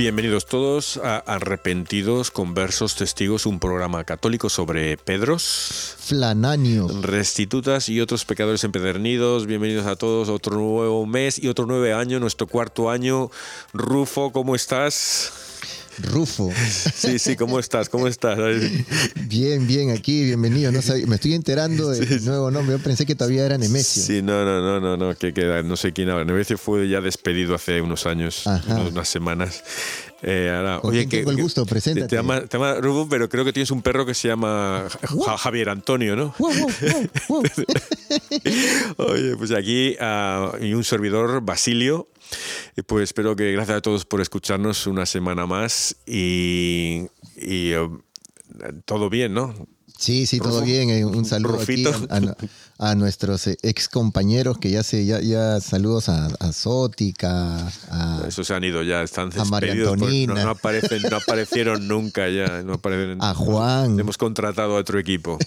Bienvenidos todos a Arrepentidos, Conversos, Testigos, un programa católico sobre Pedros, Flananios, restitutas y otros pecadores empedernidos. Bienvenidos a todos, otro nuevo mes y otro nuevo año, nuestro cuarto año. Rufo, ¿cómo estás? Rufo. Sí, sí, ¿cómo estás? ¿Cómo estás? Bien, bien, aquí, bienvenido. No me estoy enterando del nuevo nombre. Yo pensé que todavía era Nemesio. Sí, no, no, no, no, no, que, que no sé quién ahora. Nemesio fue ya despedido hace unos años, unas semanas. Eh, ahora, oye, que, el gusto? Preséntate. Te llama, te llama Rufo, pero creo que tienes un perro que se llama Javier Antonio, ¿no? oye, pues aquí uh, y un servidor, Basilio. Pues espero que gracias a todos por escucharnos una semana más y, y uh, todo bien, ¿no? Sí, sí, todo bien. Eh, un saludo aquí a, nuestros eh, ex compañeros que ya se, ya, ya saludos a, a Zótica, a. Eso se han ido ya, están a María Antonina. No, no, aparecen, no aparecieron nunca ya. No aparecen, a Juan. Hemos contratado a otro equipo.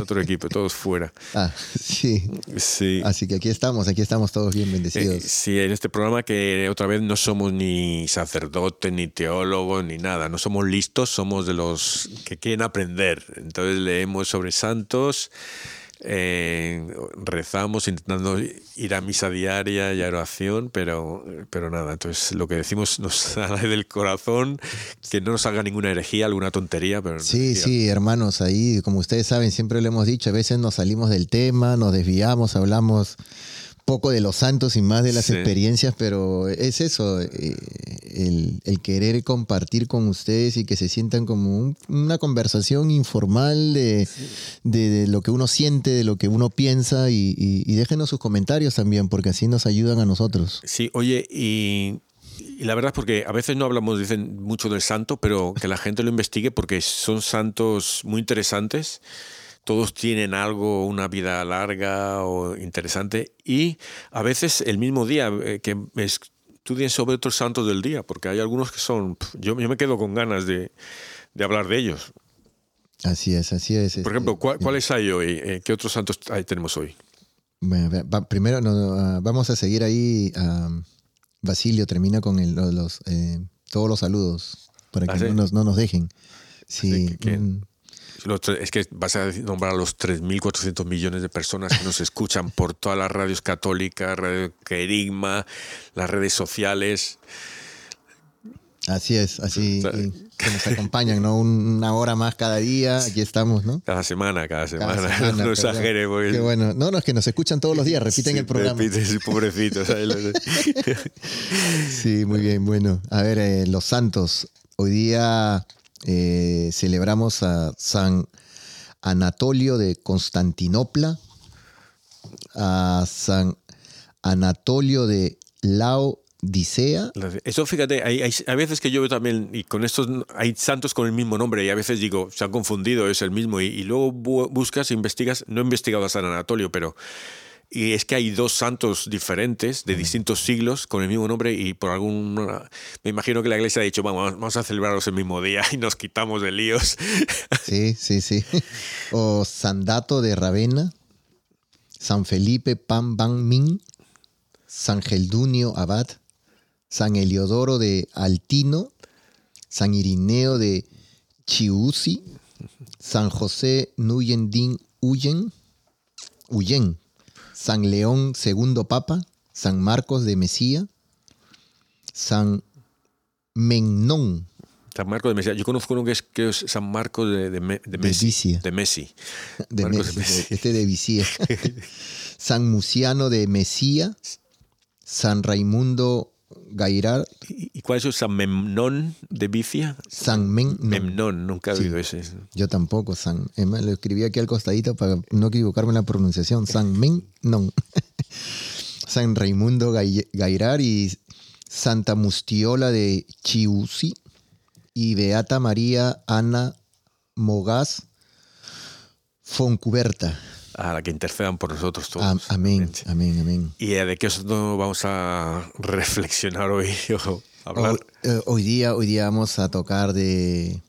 otro equipo, todos fuera. Ah, sí. Sí. Así que aquí estamos, aquí estamos todos bien bendecidos. Eh, sí, en este programa que otra vez no somos ni sacerdotes, ni teólogos, ni nada. No somos listos, somos de los que quieren aprender. Entonces leemos sobre santos, eh, rezamos intentando ir a misa diaria y a oración, pero, pero nada, entonces lo que decimos nos sale del corazón, que no nos haga ninguna herejía, alguna tontería. Pero sí, sí, hermanos, ahí como ustedes saben, siempre lo hemos dicho, a veces nos salimos del tema, nos desviamos, hablamos poco de los santos y más de las Sí. experiencias, pero es eso, eh, el, querer compartir con ustedes y que se sientan como un- una conversación informal de, de- lo que uno siente, de lo que uno piensa y déjenos sus comentarios también, porque así nos ayudan a nosotros. Sí, oye, y, y la verdad es porque a veces no hablamos, dicen mucho del santo, pero que la gente lo investigue porque son santos muy interesantes. Todos tienen algo, una vida larga o interesante. Y a veces el mismo día eh, que estudien sobre otros santos del día, porque hay algunos que son. Yo, yo me quedo con ganas de, de hablar de ellos. Así es, así es. Por este, ejemplo, ¿cuál- ¿cuáles hay hoy? Eh, ¿Qué otros santos tenemos hoy? Bueno, va- primero no, ah, vamos a seguir ahí. ah, Basilio termina con el- los, eh, todos los saludos para que ¿Ah, sí? no, nos, no nos dejen. Sí, que- Es que vas a nombrar a los 3.400 millones de personas que nos escuchan por todas las radios católicas, Radio Querigma, las redes sociales. así es, así que nos acompañan, ¿no? Un- Una hora más cada día, aquí estamos, ¿no? Cada semana, cada semana. Cada semana, no exagere, porque. Qué bueno. No, no, es que nos escuchan todos los días, repiten Sí, el programa. repiten, sí, pobrecitos. ¿sabes? Sí, muy bien, bueno. A ver, eh, los santos. Hoy día eh, celebramos a San Anatolio de Constantinopla. a San Anatolio de Laodicea. Eso, fíjate, hay, hay, veces que yo veo también, y con estos hay santos con el mismo nombre, y a veces digo, se han confundido, es el mismo, y luego buscas, investigas, no he investigado a San Anatolio, pero y es que hay dos santos diferentes de distintos siglos con el mismo nombre y por algún me imagino que la iglesia ha dicho vamos, vamos a celebrarlos el mismo día y nos quitamos de líos sí sí sí. O San Dato de Ravenna San Felipe Pan Ban Min San Geldunio Abad San Eliodoro de Altino San Irineo de Chiusi San José Nuyendin Huyen Huyen San León II Papa, San Marcos de Mesía, San Menón. San Marcos de Mesía. Yo conozco uno que es, que es San Marcos de, de, de Messi. De Messi. De Messi. Messi. Este de Vicía. San Muciano de Mesía, San Raimundo Gairar. ¿Y cuál es San Memnón de Vicia? San Memnón. Memnón, nunca he oído ese. Yo tampoco, San. lo escribí aquí al costadito para no equivocarme en la pronunciación. San Memnón. San Raimundo Gairar y Santa Mustiola de Chiusi y Beata María Ana Mogás Foncuberta a la que intercedan por nosotros todos. Amén, amén, amén. ¿Y de qué no vamos a reflexionar hoy o hablar? Eh, hoy, día, hoy día vamos a tocar de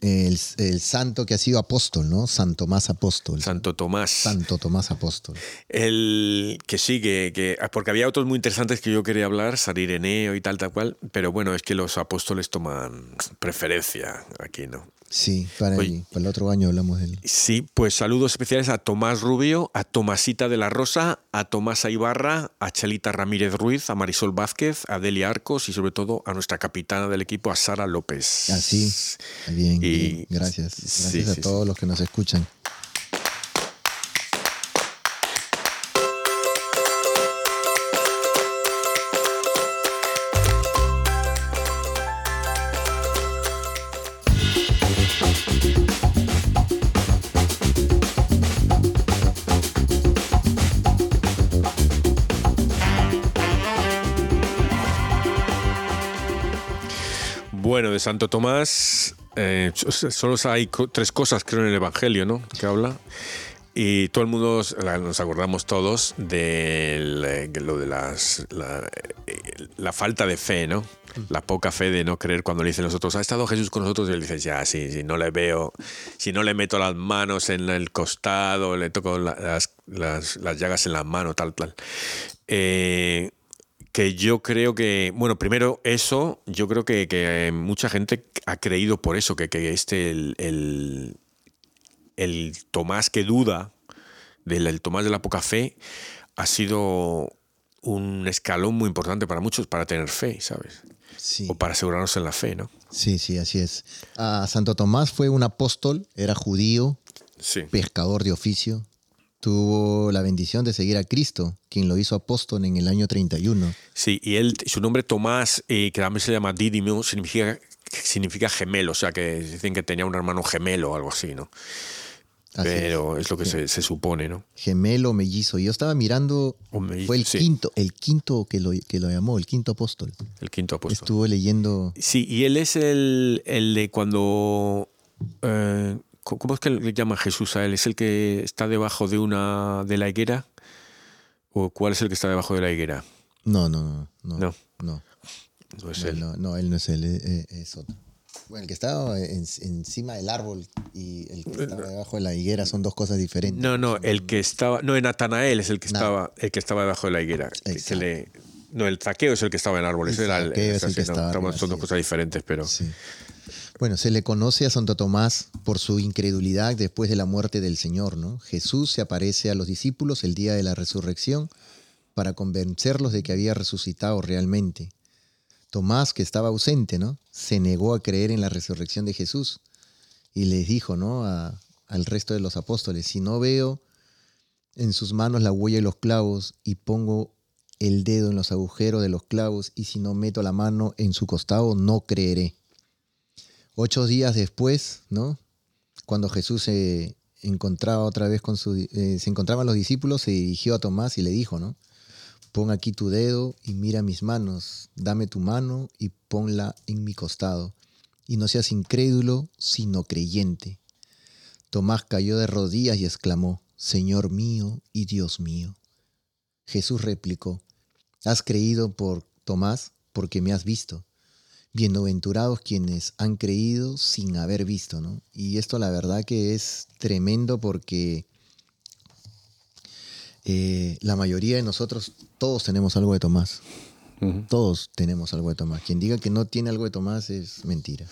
el, santo que ha sido apóstol, ¿no? San Tomás Apóstol. Santo Tomás. Santo Tomás Apóstol. El que sigue, que, porque había otros muy interesantes que yo quería hablar, San Ireneo y tal, tal cual, pero bueno, es que los apóstoles toman preferencia aquí, ¿no? Sí, para, el, para, el, otro año hablamos de él. Sí, pues saludos especiales a Tomás Rubio, a Tomasita de la Rosa, a Tomás Ibarra, a Chelita Ramírez Ruiz, a Marisol Vázquez, a Delia Arcos y sobre todo a nuestra capitana del equipo, a Sara López. Así, ah, bien, bien, gracias. Gracias a todos los que nos escuchan. De Santo Tomás, eh, solo hay tres cosas, creo, en el Evangelio, ¿no? Que habla. Y todo el mundo nos acordamos todos de lo de las, eh, la, falta de fe, ¿no? La poca fe de no creer cuando le dicen nosotros, ha estado Jesús con nosotros y él dice, ya, si no le veo, si no le meto las manos en el costado, le toco las, las, las llagas en las manos, tal, tal. Eh, que yo creo que, bueno, primero eso, yo creo que, que mucha gente ha creído por eso, que, que este, el, el, Tomás que duda, del Tomás de la poca fe, ha sido un escalón muy importante para muchos para tener fe, ¿sabes? Sí. O para asegurarnos en la fe, ¿no? Sí, sí, así es. Ah, Santo Tomás fue un apóstol, era judío, sí. pescador de oficio, tuvo la bendición de seguir a Cristo, quien lo hizo apóstol en el año 31. Sí, y él, su nombre Tomás, eh, que también se llama Didimo, significa, significa gemelo, o sea que dicen que tenía un hermano gemelo o algo así, ¿no? Pero es. lo que se, supone, ¿no? Gemelo, mellizo. Yo estaba mirando, fue el quinto, el quinto que lo, que lo llamó, el quinto apóstol. El quinto apóstol. Estuvo leyendo. Sí, y él es el, el de cuando eh, ¿Cómo es que le llama Jesús a él? ¿Es el que está debajo de una de la higuera? ¿O cuál es el que está debajo de la higuera? No, no, no. No. No. No es no, él. No, no, él no es él, es, otro. Bueno, el que estaba encima del árbol y el que estaba debajo de la higuera son dos cosas diferentes. No, no, el que estaba. No, en Natanael es el que estaba, el que estaba debajo de la higuera. Que le, no, el zaqueo es el que estaba en el árbol. El era el, es el que estaba Son dos cosas diferentes, pero. Sí. Bueno, se le conoce a Santo Tomás por su incredulidad después de la muerte del Señor, ¿no? Jesús se aparece a los discípulos el día de la resurrección para convencerlos de que había resucitado realmente. Tomás, que estaba ausente, ¿no? Se negó a creer en la resurrección de Jesús y les dijo, ¿no? al resto de los apóstoles, si no veo en sus manos la huella de los clavos y pongo el dedo en los agujeros de los clavos y si no meto la mano en su costado, no creeré. Ocho días después, ¿no? Cuando Jesús se encontraba otra vez con su, eh, se encontraban los discípulos, se dirigió a Tomás y le dijo, ¿no? Pon aquí tu dedo y mira mis manos, dame tu mano y ponla en mi costado, y no seas incrédulo, sino creyente. Tomás cayó de rodillas y exclamó, Señor mío y Dios mío. Jesús replicó, Has creído por Tomás porque me has visto. Bienaventurados quienes han creído sin haber visto, ¿no? Y esto la verdad que es tremendo porque eh, la mayoría de nosotros, todos tenemos algo de Tomás. Todos tenemos algo de Tomás. Quien diga que no tiene algo de Tomás es mentira.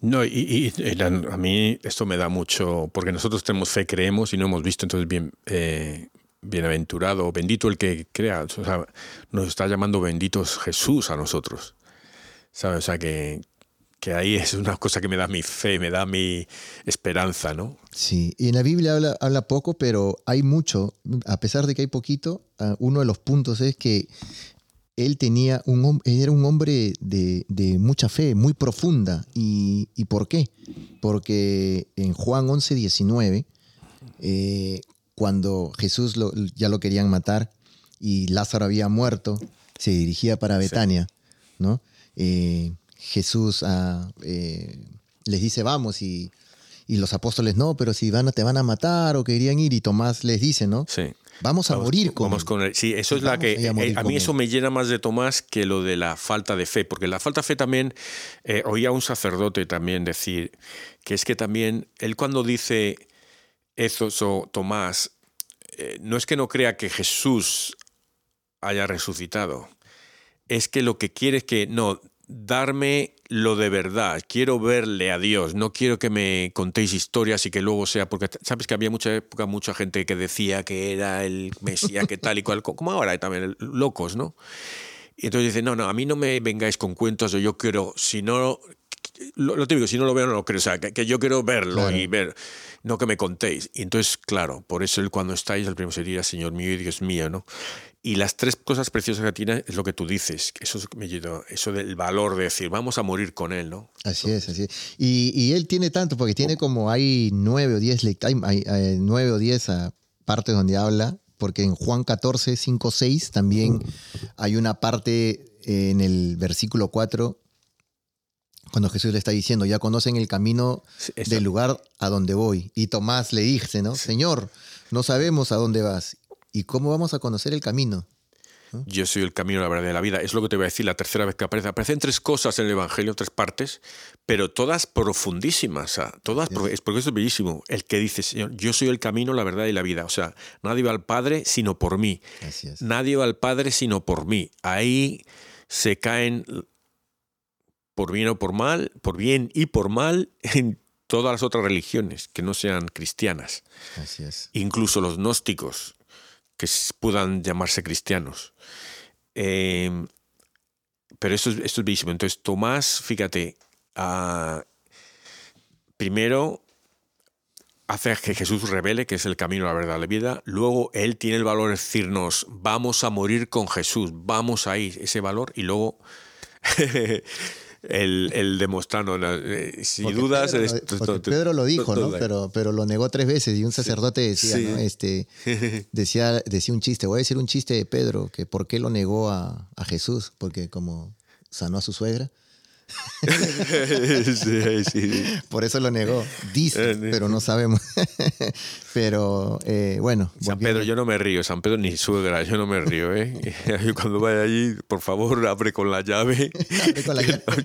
No, y, a mí esto me da mucho, porque nosotros tenemos fe, creemos y no hemos visto, entonces bien, eh, bienaventurado, bendito el que crea, o sea, nos está llamando benditos Jesús a nosotros. ¿Sabes? O sea, que, que ahí es una cosa que me da mi fe, me da mi esperanza, ¿no? Sí, y en la Biblia habla, habla poco, pero hay mucho, a pesar de que hay poquito, ah, uno de los puntos es que él tenía un, era un hombre de, mucha fe, muy profunda. ¿Y, por qué? Porque en Juan 11, 19, eh, cuando Jesús ya lo querían matar y Lázaro había muerto, se dirigía para Betania, ¿no? Eh, Jesús ah, eh, les dice, vamos, y, los apóstoles, no, pero si van, te van a matar o querían ir, y Tomás les dice, ¿no? Sí. Vamos a morir con, vamos con él. Sí, eso es la que. Eh, a, mí eso me llena más de Tomás que lo de la falta de fe, porque la falta de fe también. Eh, oía a un sacerdote también decir que es que también él cuando dice eso, Tomás, eh, no es que no crea que Jesús haya resucitado, es que lo que quiere es que no, darme lo de verdad, quiero verle a Dios, no quiero que me contéis historias y que luego sea, porque sabes que había mucha época, mucha gente que decía que era el Mesías, que tal y cual, como ahora también locos, ¿no? Y entonces dice, no, no, a mí no me vengáis con cuentos, yo quiero, si no, lo, típico, si no lo veo no lo creo, o sea, que, yo quiero verlo y ver, no que me contéis. Y entonces, claro, por eso él cuando estáis, el primero sería Señor mío y Dios mío, ¿no? Y las tres cosas preciosas que tiene es lo que tú dices, eso me eso del valor de decir, vamos a morir con él, ¿no? Así es, así es. Y, él tiene tanto, porque tiene como, hay nueve o diez, hay, hay, nueve o diez partes donde habla, porque en Juan 14, 5, 6 también hay una parte en el versículo 4 cuando Jesús le está diciendo, ya conocen el camino del lugar a donde voy. Y Tomás le dice, ¿no? Señor, no sabemos a dónde vas. ¿Y cómo vamos a conocer el camino? Yo soy el camino, la verdad, de la vida. Es lo que te voy a decir la tercera vez que aparece. Aparecen tres cosas en el Evangelio, tres partes, pero todas profundísimas. todas, es porque eso es bellísimo. El que dice, Señor, yo soy el camino, la verdad y la vida. O sea, nadie va al Padre sino por mí. Nadie va al Padre sino por mí. Ahí se caen por bien o por mal, por bien y por mal, en todas las otras religiones que no sean cristianas. Así es. Incluso los gnósticos, que puedan llamarse cristianos. Em, pero esto es, esto es bellísimo. Entonces, Tomás, fíjate, ah, primero hace que Jesús revele que es el camino, la verdad, la vida. Luego él tiene el valor de decirnos, vamos a morir con Jesús, vamos a ir, ese valor. Y luego el, el demostrando, eh, si dudas... Pedro, lo dijo, ¿no? Pero, pero lo negó tres veces y un sacerdote decía, ¿no? Este, decía, decía un chiste, voy a decir un chiste de Pedro, que por qué lo negó a, a Jesús, porque como sanó a su suegra. Por eso lo negó. Dice, eh, pero no sabemos. pero eh, bueno. San Pedro, yo no me río. San Pedro ni suegra, yo no me río. ¿eh? Cuando vaya allí, por favor, abre con la llave.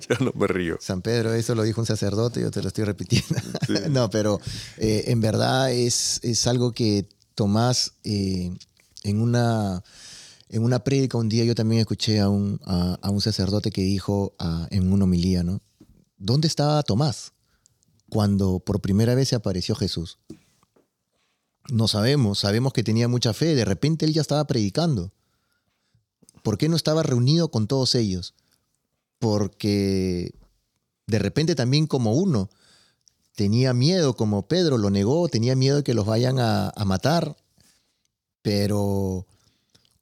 yo no me río. San Pedro, eso lo dijo un sacerdote, yo te lo estoy repitiendo. no, pero en verdad es, es algo que Tomás en una en una prédica un día yo también escuché a un, a, un sacerdote que dijo en una homilía, ¿no? ¿Dónde estaba Tomás cuando por primera vez se apareció Jesús? No sabemos, sabemos que tenía mucha fe, de repente él ya estaba predicando. ¿Por qué no estaba reunido con todos ellos? Porque de repente también como uno tenía miedo, como Pedro lo negó, tenía miedo de que los vayan a, a matar, pero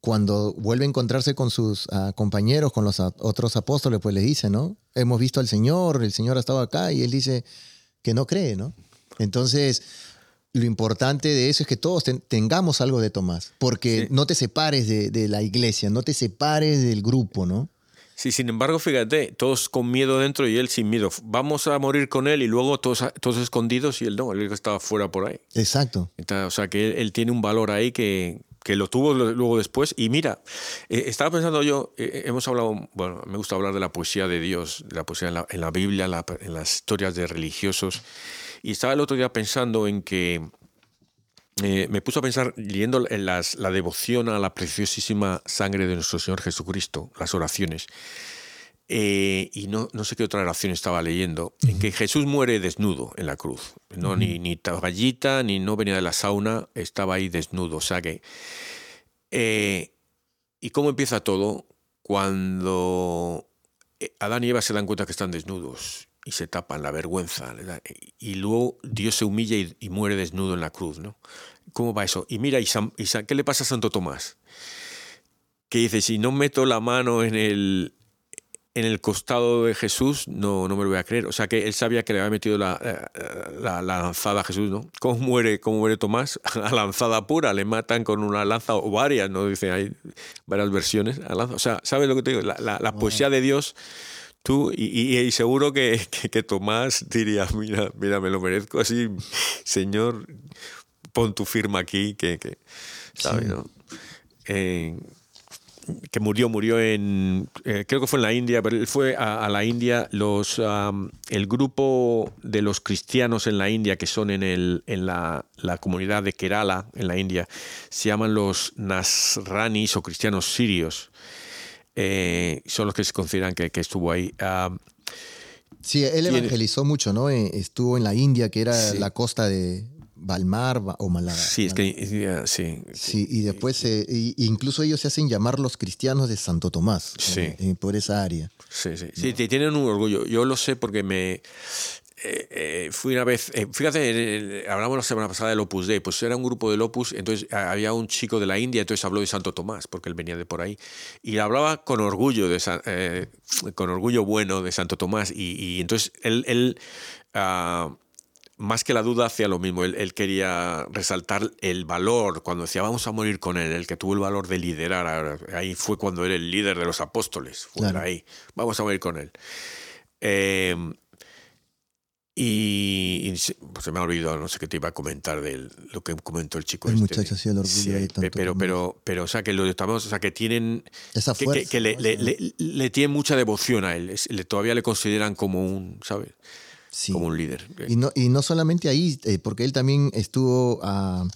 cuando vuelve a encontrarse con sus ah, compañeros, con los otros apóstoles, pues les dice, ¿no? Hemos visto al Señor, el Señor ha estado acá y él dice que no cree, ¿no? Entonces, lo importante de eso es que todos ten- tengamos algo de Tomás, porque Sí. no te separes de, de la iglesia, no te separes del grupo, ¿no? Sí, sin embargo, fíjate, todos con miedo dentro y él sin miedo. Vamos a morir con él y luego todos, todos escondidos y él no, él estaba fuera por ahí. Exacto. Está- o sea, que él, él tiene un valor ahí que, que lo tuvo luego después. Y mira, eh, estaba pensando yo, eh, hemos hablado, bueno, me gusta hablar de la poesía de Dios, de la poesía en la, en la Biblia, la- en las historias de religiosos. Y estaba el otro día pensando en que eh, me puso a pensar, leyendo en las- la devoción a la preciosísima sangre de nuestro Señor Jesucristo, las oraciones, eh, y no, no sé qué otra oración estaba leyendo, en que Jesús muere desnudo en la cruz. No, ni, ni toallita, ni no venía de la sauna, estaba ahí desnudo. O sea que. eh, ¿Y cómo empieza todo? Cuando eh, Adán y Eva se dan cuenta que están desnudos y se tapan la vergüenza. Y luego Dios se humilla y, y muere desnudo en la cruz, ¿no? ¿Cómo va eso? Y mira, y San- y San- ¿qué le pasa a Santo Tomás? Que dice, si no meto la mano en el, en el costado de Jesús, no, no me lo voy a creer. O sea que él sabía que le había metido la, eh, la- la lanzada a Jesús, ¿no? ¿Cómo muere, cómo muere Tomás? A lanzada pura, le matan con una lanza o varias, ¿no? Dice, hay varias versiones. a lanza. O sea, ¿sabes lo que te digo? La, poesía de Dios, tú, y, y- y seguro que, que- que Tomás diría, mira, mira, me lo merezco así, Señor, pon tu firma aquí, que, que ¿sabes? Sí. no? Eh, que murió, murió en, eh, creo que fue en la India, pero él fue a, a la India, los, el grupo de los cristianos en la India, que son en, el, en la, la comunidad de Kerala, en la India, se llaman los Nasranis o cristianos sirios. Eh, son los que se consideran que, que estuvo ahí. Am, Sí, él evangelizó mucho, ¿no? Eh, Estuvo en la India, que era Sí. la costa de Balmar ba- o Malaga. sí, es que eh, sí. Sí, y después, eh, y- incluso ellos se hacen llamar los cristianos de Santo Tomás, Sí. eh, eh, por esa área. Sí, sí. Sí, tienen un orgullo. Yo lo sé porque me. eh, eh, fui una vez, eh, fíjate, eh, hablamos la semana pasada del Opus Dei, pues era un grupo del Opus, entonces ah, había un chico de la India, entonces habló de Santo Tomás, porque él venía de por ahí, y hablaba con orgullo, de eh, con orgullo bueno de Santo Tomás, y, y entonces él, él, ah, más que la duda, hacía lo mismo, él, él quería resaltar el valor, cuando decía vamos a morir con él, el que tuvo el valor de liderar, ahí fue cuando era el líder de los apóstoles, fue Claro. ahí, vamos a morir con él. Eh, y, pues se me ha olvidado, no sé qué te iba a comentar de lo que comentó el chico. El este muchacho hacía el orgullo sí, de pe- tanto pero, pero, pero, o sea, que lo estamos, o sea, que tienen, Esa fuerza. que- que le, le, le- le tienen mucha devoción a él, todavía le consideran como un, ¿sabes? Sí. Como un líder. Y no, y no solamente ahí, eh, porque él también estuvo ah,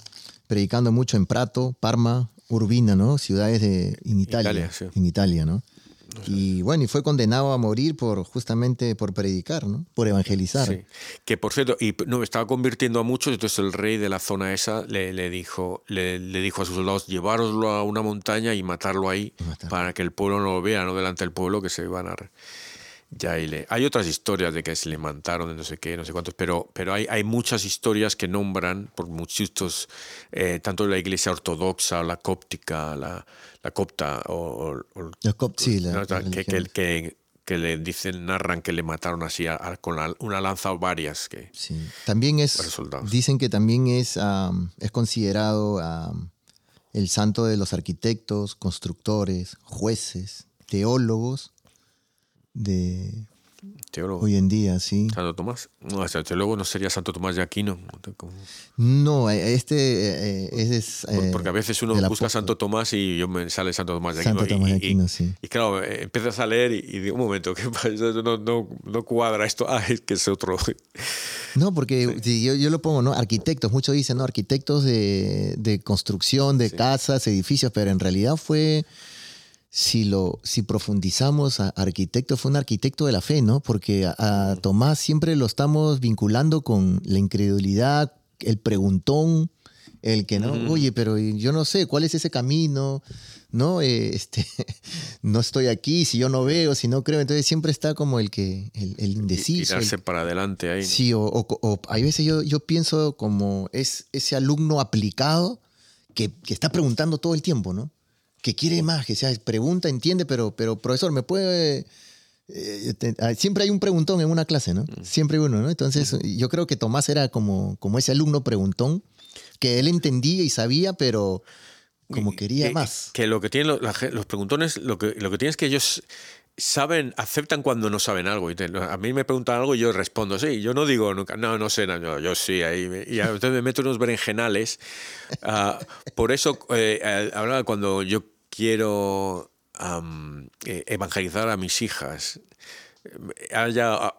predicando mucho en Prato, Parma, Urbina, ¿no? Ciudades de, en Italia. Italia, sí. En Italia, ¿no? Y bueno, y fue condenado a morir por justamente por predicar, ¿no? Por evangelizar. Sí. Que por cierto, y no, estaba convirtiendo a muchos, entonces el rey de la zona esa le, le dijo, le, le dijo a sus soldados, llevároslo a una montaña y matarlo ahí matarlo. para que el pueblo no lo vea, no delante del pueblo, que se iban a... Ya y le... Hay otras historias de que se le mataron, de no sé qué, no sé cuántos, pero, pero hay, hay muchas historias que nombran por muchos, eh, tanto la iglesia ortodoxa, la cóptica, la, la copta, o, o- La cop- sí, la- no, la que, que, que- que le dicen, narran que le mataron así a- a- con la- una lanza o varias. Que, Sí. También es, dicen que también es, am, es considerado am, el santo de los arquitectos, constructores, jueces, teólogos de teólogo. hoy en día, sí. Santo Tomás. No, hasta teólogo no sería Santo Tomás de Aquino. No, eh, este eh, eh, es... por- eh, porque a veces uno busca. Santo Tomás y yo me sale Santo Tomás de Aquino. Santo y- Tomás de y- y- Aquino, sí. Y claro, empiezas a leer y, digo, un momento, ¿qué pasa? No, no, no cuadra esto. Ah, es que es otro. No, porque yo, yo lo pongo, ¿no? Arquitectos, muchos dicen, ¿no? Arquitectos de, de construcción, de Sí. casas, edificios, pero en realidad fue, si lo, si profundizamos, a arquitecto fue un arquitecto de la fe, ¿no? Porque a, a Tomás siempre lo estamos vinculando con la incredulidad, el preguntón, el que no, oye, pero yo no sé, ¿cuál es ese camino? ¿No? Eh, este, no estoy aquí, si yo no veo, si no creo, entonces siempre está como el que, el, el indeciso, el Tirarse para adelante ahí. ¿no? Sí, o, o- o hay veces yo, yo pienso como es ese alumno aplicado que, que está preguntando todo el tiempo, ¿no? Que quiere más, que sea, pregunta, entiende, pero, pero profesor, ¿me puede eh, te- ah, siempre hay un preguntón en una clase, ¿no? Siempre hay uno, ¿no? Entonces, yo creo que Tomás era como, como ese alumno preguntón, que él entendía y sabía, pero como quería que, más. Que lo que tienen los preguntones, lo que, lo que tienen es que ellos saben, aceptan cuando no saben algo. A mí me preguntan algo y yo respondo, sí. Yo no digo nunca, no, no sé, no, yo, sí. Ahí me- y entonces me meto unos berenjenales. Ah, por eso, eh, eh, hablaba cuando yo quiero eh, evangelizar a mis hijas. eh, haya-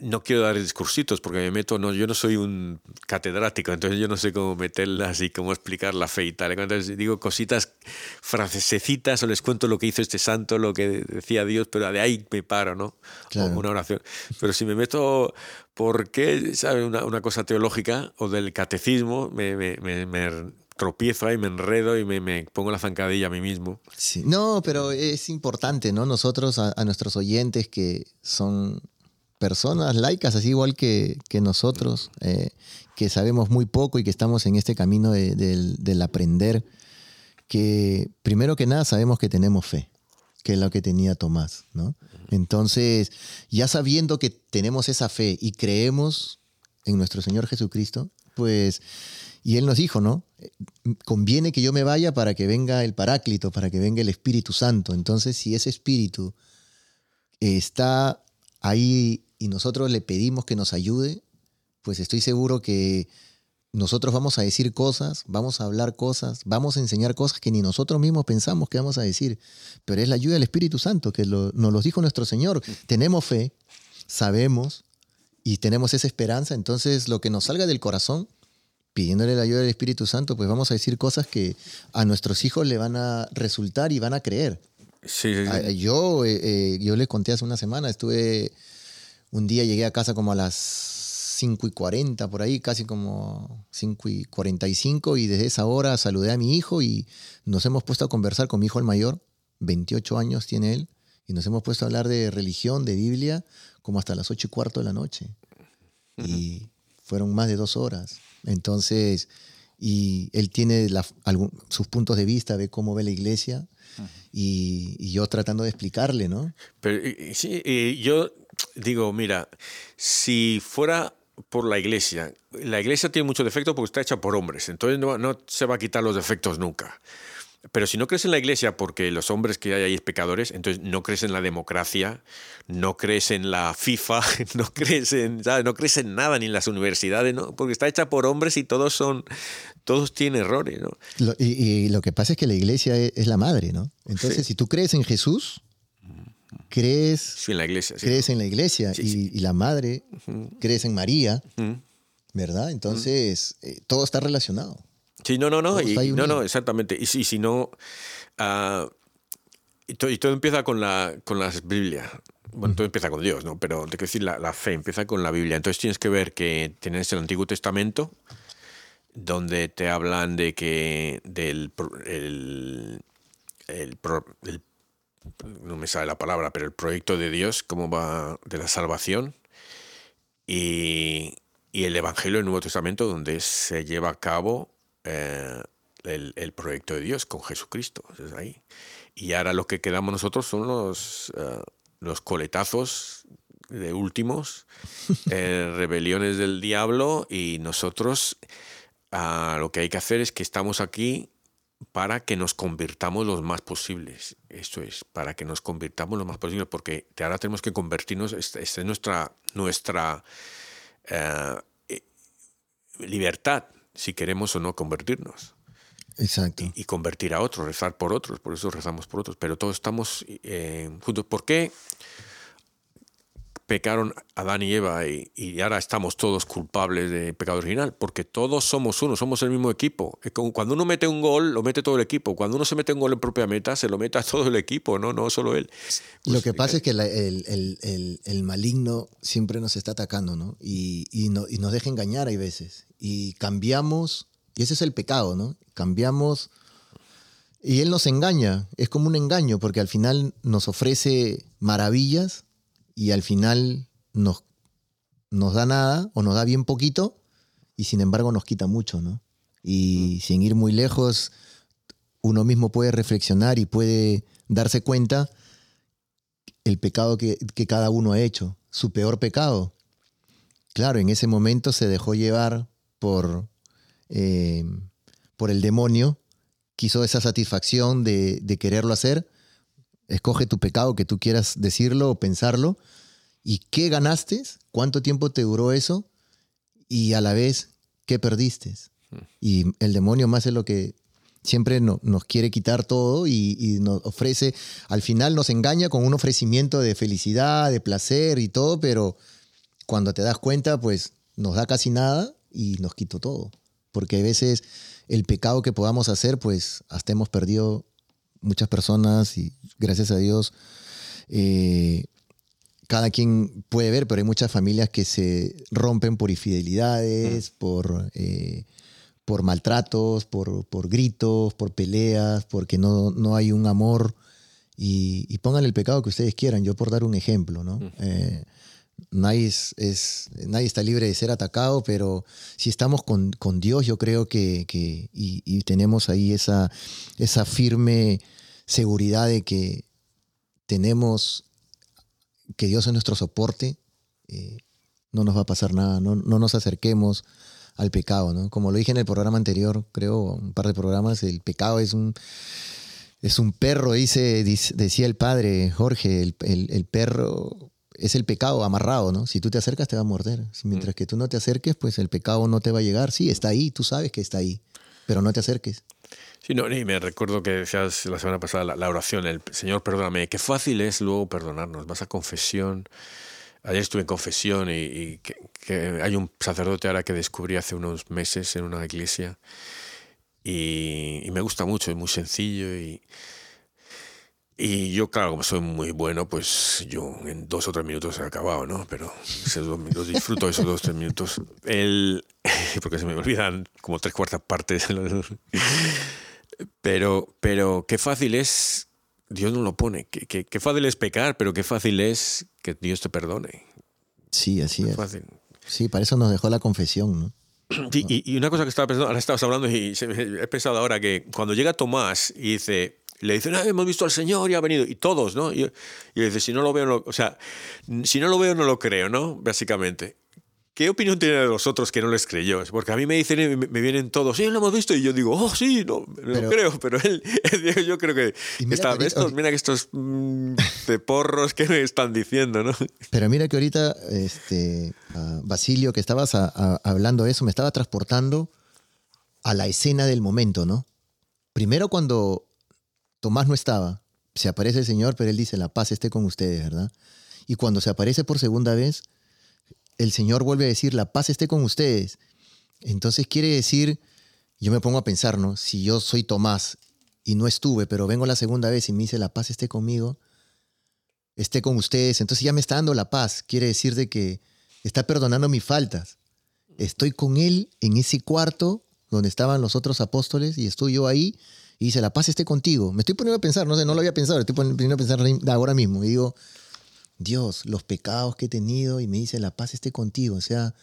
no quiero dar discursitos porque me meto, no, yo no soy un catedrático, entonces yo no sé cómo meterlas y cómo explicar la fe y tal. Entonces digo cositas francesitas o les cuento lo que hizo este santo, lo que decía Dios, pero de ahí me paro, ¿no? Claro. O una oración. Pero si me meto, ¿por qué, sabe, una, una cosa teológica o del catecismo, me, me, me- me tropiezo ahí, me enredo y me, me pongo la zancadilla a mí mismo. Sí. No, pero es importante, ¿no? Nosotros, a, a nuestros oyentes que son personas laicas, así igual que, que nosotros, eh, que sabemos muy poco y que estamos en este camino de- del, del aprender, que primero que nada sabemos que tenemos fe, que es lo que tenía Tomás, ¿no? Entonces, ya sabiendo que tenemos esa fe y creemos en nuestro Señor Jesucristo, pues, y Él nos dijo, ¿no? Conviene que yo me vaya para que venga el Paráclito, para que venga el Espíritu Santo. Entonces, si ese Espíritu está ahí y nosotros le pedimos que nos ayude, pues estoy seguro que nosotros vamos a decir cosas, vamos a hablar cosas, vamos a enseñar cosas que ni nosotros mismos pensamos que vamos a decir. Pero es la ayuda del Espíritu Santo, que lo- nos lo dijo nuestro Señor. Tenemos fe, sabemos y tenemos esa esperanza. Entonces, lo que nos salga del corazón, pidiéndole la ayuda del Espíritu Santo, pues vamos a decir cosas que a nuestros hijos le van a resultar y van a creer. Sí, sí, sí. Yo, eh, eh, yo les conté hace una semana, estuve, un día llegué a casa como a las 5 y 40, por ahí, casi como 5 y 45, y desde esa hora saludé a mi hijo y nos hemos puesto a conversar con mi hijo el mayor, 28 años tiene él, y nos hemos puesto a hablar de religión, de Biblia, como hasta las 8 y cuarto de la noche. Y fueron más de dos horas. Entonces, y él tiene la- algún- sus puntos de vista de cómo ve la iglesia, y, y yo tratando de explicarle, ¿no? Pero sí, y yo digo, mira, si fuera por la iglesia, la iglesia tiene mucho defecto porque está hecha por hombres, entonces no, no se va a quitar los defectos nunca. Pero si no crees en la iglesia porque los hombres que hay ahí es pecadores, entonces no crees en la democracia, no crees en la FIFA, no crees en, ¿sabes? No crees en nada, ni en las universidades, ¿no? Porque está hecha por hombres y todos son, todos tienen errores, ¿no? Lo- y, y lo que pasa es que la iglesia es, es la madre, ¿no? Entonces, Sí. si tú crees en Jesús, crees, Sí, en la iglesia. sí. crees en la iglesia y, la madre, crees en María. ¿verdad? Entonces, eh, todo está relacionado. Sí, no, no, no. Y, no, no, exactamente. Y si, si no. ah, y, to- y todo empieza con la, con las Biblia. Bueno, todo empieza con Dios, ¿no? Pero te quiero decir, la, la fe empieza con la Biblia. Entonces tienes que ver que tienes el Antiguo Testamento, donde te hablan de que del el- no me sale la palabra, pero el proyecto de Dios, cómo va de la salvación, y, y el Evangelio del Nuevo Testamento, donde se lleva a cabo eh, el, el proyecto de Dios con Jesucristo. Es ahí. Y ahora lo que quedamos nosotros son los, eh, los coletazos de últimos, eh, rebeliones del diablo, y nosotros ah, lo que hay que hacer es que estamos aquí para que nos convirtamos los más posibles. Esto es, para que nos convirtamos lo más posible, porque ahora tenemos que convertirnos, esta esta es nuestra, nuestra eh, eh, libertad, si queremos o no convertirnos. Exacto. Y, y convertir a otros, rezar por otros, por eso rezamos por otros, pero todos estamos eh, juntos. ¿Por qué pecaron Adán y Eva y, y ahora estamos todos culpables de pecado original? Porque todos somos uno, somos el mismo equipo. Cuando uno mete un gol, lo mete todo el equipo. Cuando uno se mete un gol en propia meta, se lo mete a todo el equipo, no, no solo él. Lo Pues, que pasa es que la- el, el- el- el maligno siempre nos está atacando, ¿no? Y, y no- y nos deja engañar hay veces. Y cambiamos, y ese es el pecado, ¿no? Cambiamos y él nos engaña. Es como un engaño porque al final nos ofrece maravillas y al final nos, nos da nada o nos da bien poquito y sin embargo nos quita mucho, ¿no? Y sin ir muy lejos, uno mismo puede reflexionar y puede darse cuenta el pecado que, que cada uno ha hecho, su peor pecado. Claro, en ese momento se dejó llevar por, eh, por el demonio, quiso esa satisfacción de, de quererlo hacer. Escoge tu pecado que tú quieras decirlo o pensarlo. ¿Y qué ganaste? ¿Cuánto tiempo te duró eso? Y a la vez, ¿qué perdiste? Y el demonio más es lo que siempre no- nos quiere quitar todo y, nos ofrece, al final nos engaña con un ofrecimiento de felicidad, de placer y todo, pero cuando te das cuenta, pues nos da casi nada y nos quitó todo. Porque a veces el pecado que podamos hacer, pues hasta hemos perdido muchas personas y gracias a Dios, eh, cada quien puede ver, pero hay muchas familias que se rompen por infidelidades, por, eh, por maltratos, por, por gritos, por peleas, porque no, no hay un amor. Y, y pongan el pecado que ustedes quieran, yo por dar un ejemplo, ¿no? Eh, nadie, es, nadie está libre de ser atacado, pero si estamos con, con Dios, yo creo que, que- y, tenemos ahí esa, esa firme seguridad de que tenemos que Dios es nuestro soporte, eh, no nos va a pasar nada, no, no nos acerquemos al pecado, ¿no? Como lo dije en el programa anterior, creo, un par de programas, el pecado es un, es un perro, dice, decía el padre Jorge, el- el perro es el pecado amarrado, ¿no? Si tú te acercas te va a morder. Mientras que tú no te acerques, pues el pecado no te va a llegar. Sí, está ahí, tú sabes que está ahí, pero no te acerques. Sí, no, y me recuerdo que decías la semana pasada la, la oración, el Señor, perdóname, qué fácil es luego perdonarnos. Vas a confesión. Ayer estuve en confesión y, y que, que hay un sacerdote ahora que descubrí hace unos meses en una iglesia y, y me gusta mucho, es muy sencillo y, y yo, claro, como soy muy bueno, pues yo en dos o tres minutos he acabado, ¿no? Pero esos dos minutos, disfruto esos dos o tres minutos. El, porque se me olvidan como tres cuartas partes. Pero, pero qué fácil es, Dios no lo pone, qué, qué- qué fácil es pecar, pero qué fácil es que Dios te perdone. Sí, así Qué es. fácil. Sí, para eso nos dejó la confesión, ¿no? Sí, y, y una cosa que estaba pensando, ahora estabas hablando y he pensado ahora que cuando llega Tomás y dice, le dicen, "Ah, hemos visto al Señor y ha venido, y todos, ¿no? Y, y le dice, si no lo veo, no, o sea, si no lo veo, no lo creo, ¿no? Básicamente. ¿Qué opinión tiene de los otros que no les creyó? Porque a mí me dicen, me, vienen todos, sí, lo hemos visto, y yo digo, oh, sí, no, lo Pero- creo, pero él, él- yo creo que mira está, que estos, mira que estos mm, de porros que me están diciendo, ¿no? Pero mira que ahorita, este, ah, Basilio, que estabas a- a- hablando de eso, me estaba transportando a la escena del momento, ¿no? Primero cuando Tomás no estaba, se aparece el Señor, pero él dice, la paz esté con ustedes, ¿verdad? Y cuando se aparece por segunda vez, el Señor vuelve a decir, la paz esté con ustedes. Entonces quiere decir, yo me pongo a pensar. Si yo soy Tomás y no estuve, pero vengo la segunda vez y me dice, la paz esté conmigo, esté con ustedes, entonces ya me está dando la paz. Quiere decir de que está perdonando mis faltas. Estoy con Él en ese cuarto donde estaban los otros apóstoles y estoy yo ahí y dice, la paz esté contigo. Me estoy poniendo a pensar, no sé, no lo había pensado, estoy poniendo a pensar ahora mismo y digo, Dios, los pecados que he tenido y me dice, la paz esté contigo. O sea,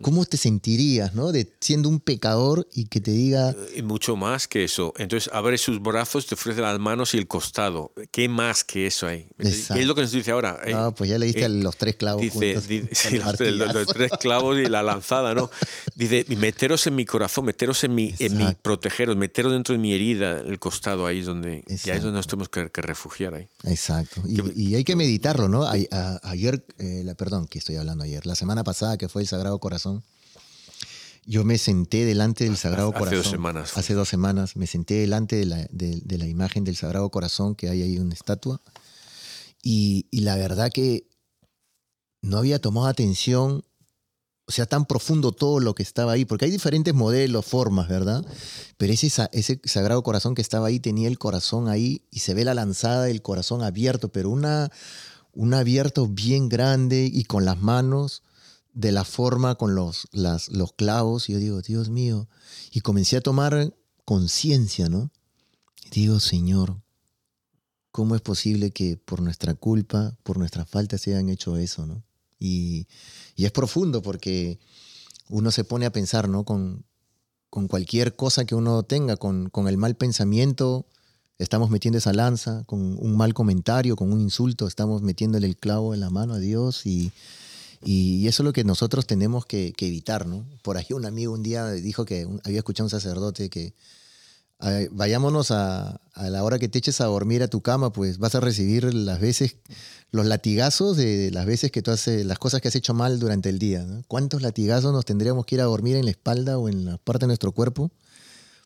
¿cómo te sentirías, no? De siendo un pecador y que te diga, Y mucho más que eso. Entonces abre sus brazos, te ofrece las manos y el costado. ¿Qué más que eso hay? ¿Qué Exacto. es lo que nos dice ahora? Eh, no, pues ya le diste eh, los tres clavos. Dice, sí, los, tres- los- los tres clavos y la lanzada, ¿no? Dice, meteros en mi corazón, meteros en mi, en mi protegeros, meteros dentro de mi herida, el costado ahí es donde, ya es Exacto. donde nos tenemos que, que refugiar ahí. Exacto. Y, Que- y hay que meditarlo, ¿no? A- a- ayer, eh, la, perdón, que estoy hablando ayer, la semana pasada que fue el Sagrado Corazón, yo me senté delante del Sagrado hace Corazón. dos semanas. Hace dos semanas. Me senté delante de la, de- de la imagen del Sagrado Corazón, que hay ahí una estatua. Y, y la verdad que no había tomado atención, o sea, tan profundo todo lo que estaba ahí, porque hay diferentes modelos, formas, ¿verdad? Pero ese, ese Sagrado Corazón que estaba ahí tenía el corazón ahí y se ve la lanzada del corazón abierto, pero una, un abierto bien grande y con las manos de la forma, con los, los clavos. Y yo digo, Dios mío. Y comencé a tomar conciencia, ¿no? Y digo, Señor, ¿cómo es posible que por nuestra culpa, por nuestras faltas se hayan hecho eso, ¿no? Y, y es profundo porque uno se pone a pensar, ¿no? Con, con cualquier cosa que uno tenga, con, con el mal pensamiento, estamos metiendo esa lanza con un mal comentario, con un insulto, estamos metiéndole el clavo en la mano a Dios y, y eso es lo que nosotros tenemos que, que evitar, ¿no? Por ahí un amigo un día dijo que un- había escuchado a un sacerdote que "Ay, vayámonos a, a la hora que te eches a dormir a tu cama, pues vas a recibir las veces, los latigazos de las veces que tú haces, las cosas que has hecho mal durante el día. ¿no? ¿Cuántos latigazos nos tendríamos que ir a dormir en la espalda o en la parte de nuestro cuerpo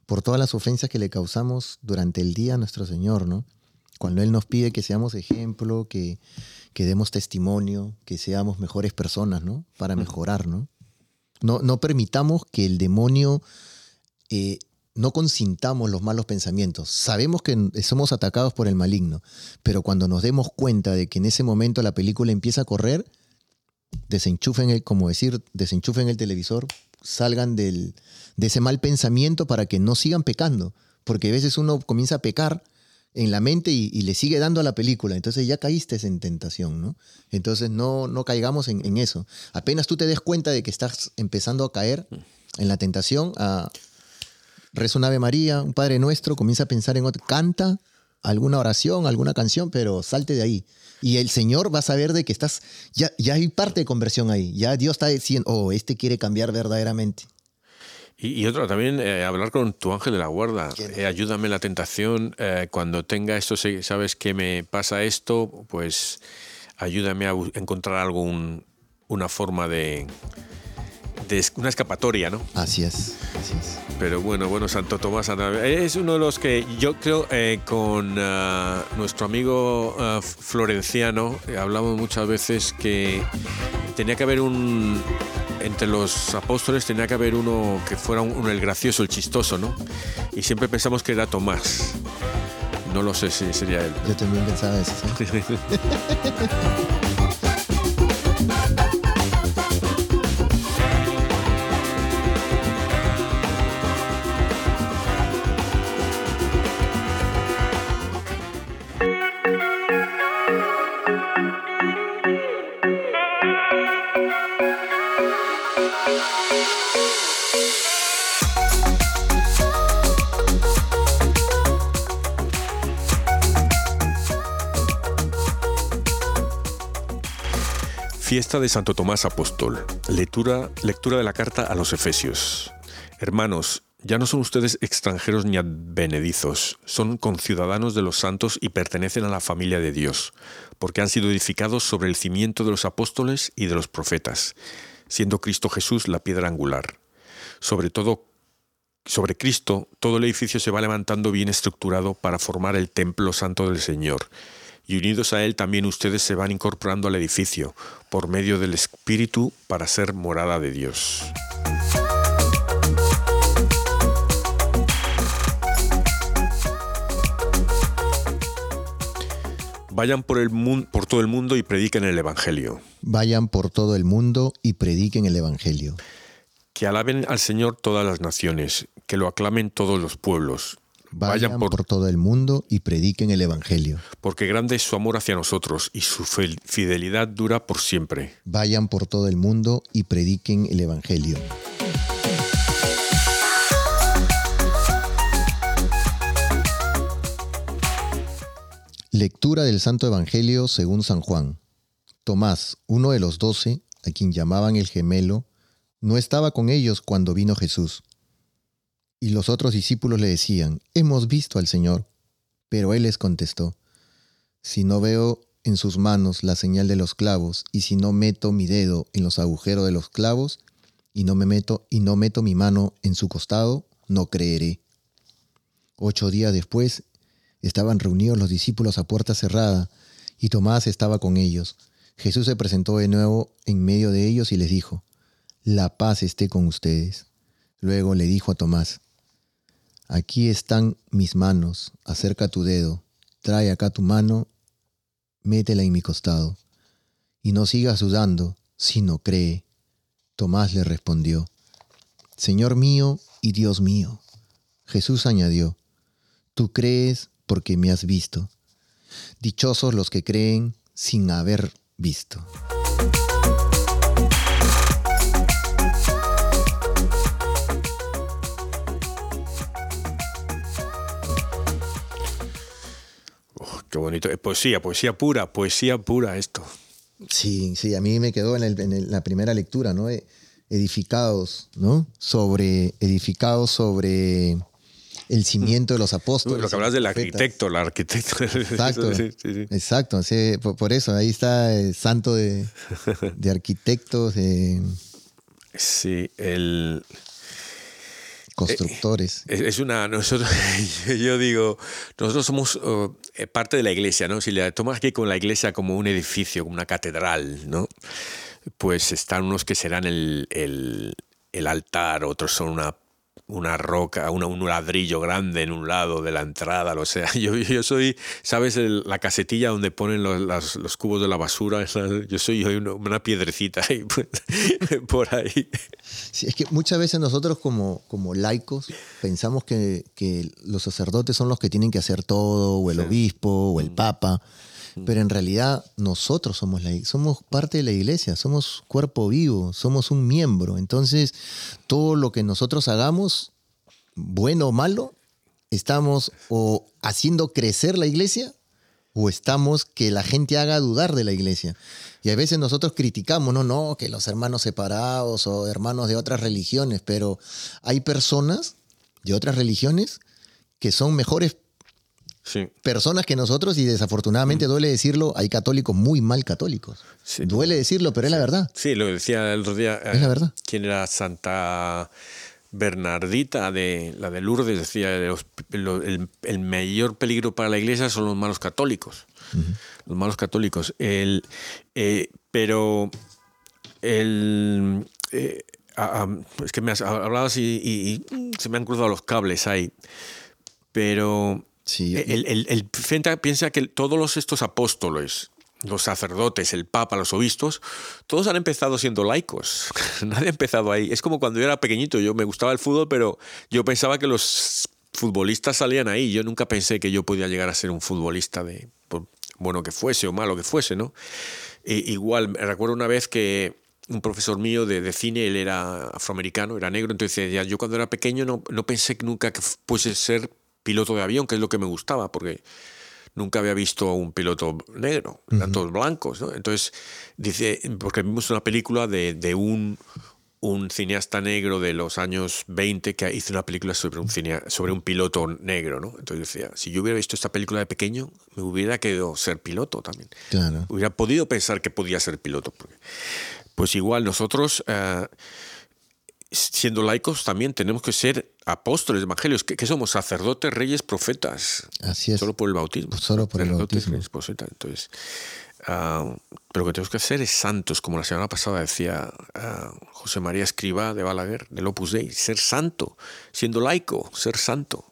por todas las ofensas que le causamos durante el día a nuestro Señor, ¿no? Cuando Él nos pide que seamos ejemplo, que, que demos testimonio, que seamos mejores personas, ¿no? Para mejorar, ¿no? No, no permitamos que el demonio eh, no consintamos los malos pensamientos. Sabemos que somos atacados por el maligno, pero cuando nos demos cuenta de que en ese momento la película empieza a correr, desenchufen el, como decir, desenchufen el televisor, salgan del, de ese mal pensamiento para que no sigan pecando, porque a veces uno comienza a pecar en la mente y, le sigue dando a la película, entonces ya caíste en tentación, ¿no? Entonces no, no caigamos en, eso. Apenas tú te des cuenta de que estás empezando a caer en la tentación, a reza un Ave María, un Padre Nuestro, comienza a pensar en otro, canta alguna oración, alguna canción, pero salte de ahí. Y el Señor va a saber de que estás, ya, ya hay parte de conversión ahí, ya Dios está diciendo, oh, este quiere cambiar verdaderamente. Y, y otra, también eh, hablar con tu ángel de la guarda. Eh, ayúdame en la tentación. eh, cuando tenga esto, sabes que me pasa esto, pues ayúdame a encontrar algún, una forma de, de una escapatoria, ¿no? Así es, así es. Pero bueno, bueno, Santo Tomás es uno de los que yo creo eh, con ah, nuestro amigo ah, Florenciano eh, hablamos muchas veces que tenía que haber un entre los apóstoles tenía que haber uno que fuera un, un- el gracioso, el chistoso, ¿no? Y siempre pensamos que era Tomás. No lo sé si sería él. Yo también pensaba eso. ¿sí? Fiesta de Santo Tomás Apóstol. Lectura, lectura de la carta a los Efesios. Hermanos, ya no son ustedes extranjeros ni advenedizos, son conciudadanos de los santos y pertenecen a la familia de Dios, porque han sido edificados sobre el cimiento de los apóstoles y de los profetas, siendo Cristo Jesús la piedra angular. Sobre todo, sobre Cristo, todo el edificio se va levantando bien estructurado para formar el templo santo del Señor y unidos a él también ustedes se van incorporando al edificio por medio del Espíritu para ser morada de Dios. Vayan por, el por todo el mundo y prediquen el Evangelio. Vayan por todo el mundo y prediquen el Evangelio. Que alaben al Señor todas las naciones, que lo aclamen todos los pueblos. Vayan, por... todo el mundo y prediquen el Evangelio. porque grande es su amor hacia nosotros y su fidelidad dura por siempre. Vayan por todo el mundo y prediquen el Evangelio. Lectura del Santo Evangelio según San Juan. Tomás, uno de los doce, a quien llamaban el gemelo, no estaba con ellos cuando vino Jesús. Y los otros discípulos le decían, Hemos visto al Señor. Pero él les contestó, Si no veo en sus manos la señal de los clavos, y si no meto mi dedo en los agujeros de los clavos, y no me meto y no meto mi mano en su costado, no creeré. Ocho días después estaban reunidos los discípulos a puerta cerrada, y Tomás estaba con ellos. Jesús se presentó de nuevo en medio de ellos y les dijo, La paz esté con ustedes. Luego le dijo a Tomás, Aquí están mis manos, acerca tu dedo, trae acá tu mano, métela en mi costado, y no sigas dudando, sino cree. Tomás le respondió, Señor mío y Dios mío. Jesús añadió, Tú crees porque me has visto. Dichosos los que creen sin haber visto. Qué bonito. Poesía, poesía pura, poesía pura esto. Sí, sí, a mí me quedó en, el- en el- la primera lectura, ¿no? Eh, Edificados, ¿no? Sobre, edificados sobre el cimiento de los apóstoles. Lo que hablas del arquitecto, el arquitecto. Exacto. Sí, sí, sí. Exacto, sí, por, por eso, ahí está el santo de, de arquitectos, de Sí, el, constructores. Es, una. Nosotros, yo digo, nosotros somos uh, eh, parte de la iglesia, ¿no? Si le tomas aquí con la iglesia como un edificio, como una catedral, ¿no? Pues están unos que serán el, el, el altar, otros son una, una roca, una- un ladrillo grande en un lado de la entrada, o sea, yo, yo soy, ¿sabes? El- la casetilla donde ponen los, las- los cubos de la basura, esa- yo soy yo una, una piedrecita ahí, pues, por ahí. Sí, es que muchas veces nosotros como, como laicos pensamos que, que los sacerdotes son los que tienen que hacer todo, o el obispo, o el papa, pero en realidad nosotros somos, la, somos parte de la iglesia, somos cuerpo vivo, somos un miembro. Entonces, todo lo que nosotros hagamos, bueno o malo, estamos o haciendo crecer la iglesia o estamos que la gente haga dudar de la iglesia. Y a veces nosotros criticamos, no, no, que los hermanos separados o hermanos de otras religiones, pero hay personas de otras religiones que son mejores Sí. personas que nosotros y desafortunadamente duele decirlo, hay católicos muy mal católicos. Sí. Duele decirlo, pero es la verdad. Sí, lo decía el otro día. Es la verdad. ¿Quién era Santa Bernardita de la de Lourdes? Decía los- lo- el, el mayor peligro para la iglesia son los malos católicos. Los malos católicos. El, eh, pero el. eh, ah, ah, es que me has hablado así y, y, mm, se me han cruzado los cables ahí. Pero Sí, el, el, Fenta piensa que todos estos apóstoles, los sacerdotes, el papa, los obispos, todos han empezado siendo laicos. Nadie ha empezado ahí. Es como cuando yo era pequeñito, yo me gustaba el fútbol, pero yo pensaba que los futbolistas salían ahí. Yo nunca pensé que yo podía llegar a ser un futbolista de bueno que fuese o malo que fuese, ¿no? E- igual, recuerdo una vez que un profesor mío de, cine, él era afroamericano, era negro, entonces decía, yo cuando era pequeño no, no pensé nunca que fuese ser piloto de avión, que es lo que me gustaba, porque nunca había visto a un piloto negro, eran todos blancos, ¿no? Entonces, dice, porque vimos una película de, de un, un cineasta negro de los años 20 que hizo una película sobre un, cinea- sobre un piloto negro, ¿no? Entonces decía, si yo hubiera visto esta película de pequeño, me hubiera querido ser piloto también. claro. Hubiera podido pensar que podía ser piloto. porque- Pues igual nosotros, eh, siendo laicos, también tenemos que ser apóstoles, evangelios. que somos? Sacerdotes, reyes, profetas. Así es. Solo por el bautismo. Solo por el Sacerdotes, bautismo. reyes, profetas. Entonces, ah, pero lo que tenemos que hacer es santos, como la semana pasada decía ah, José María Escriba de Balaguer, del Opus Dei. Ser santo, siendo laico, ser santo.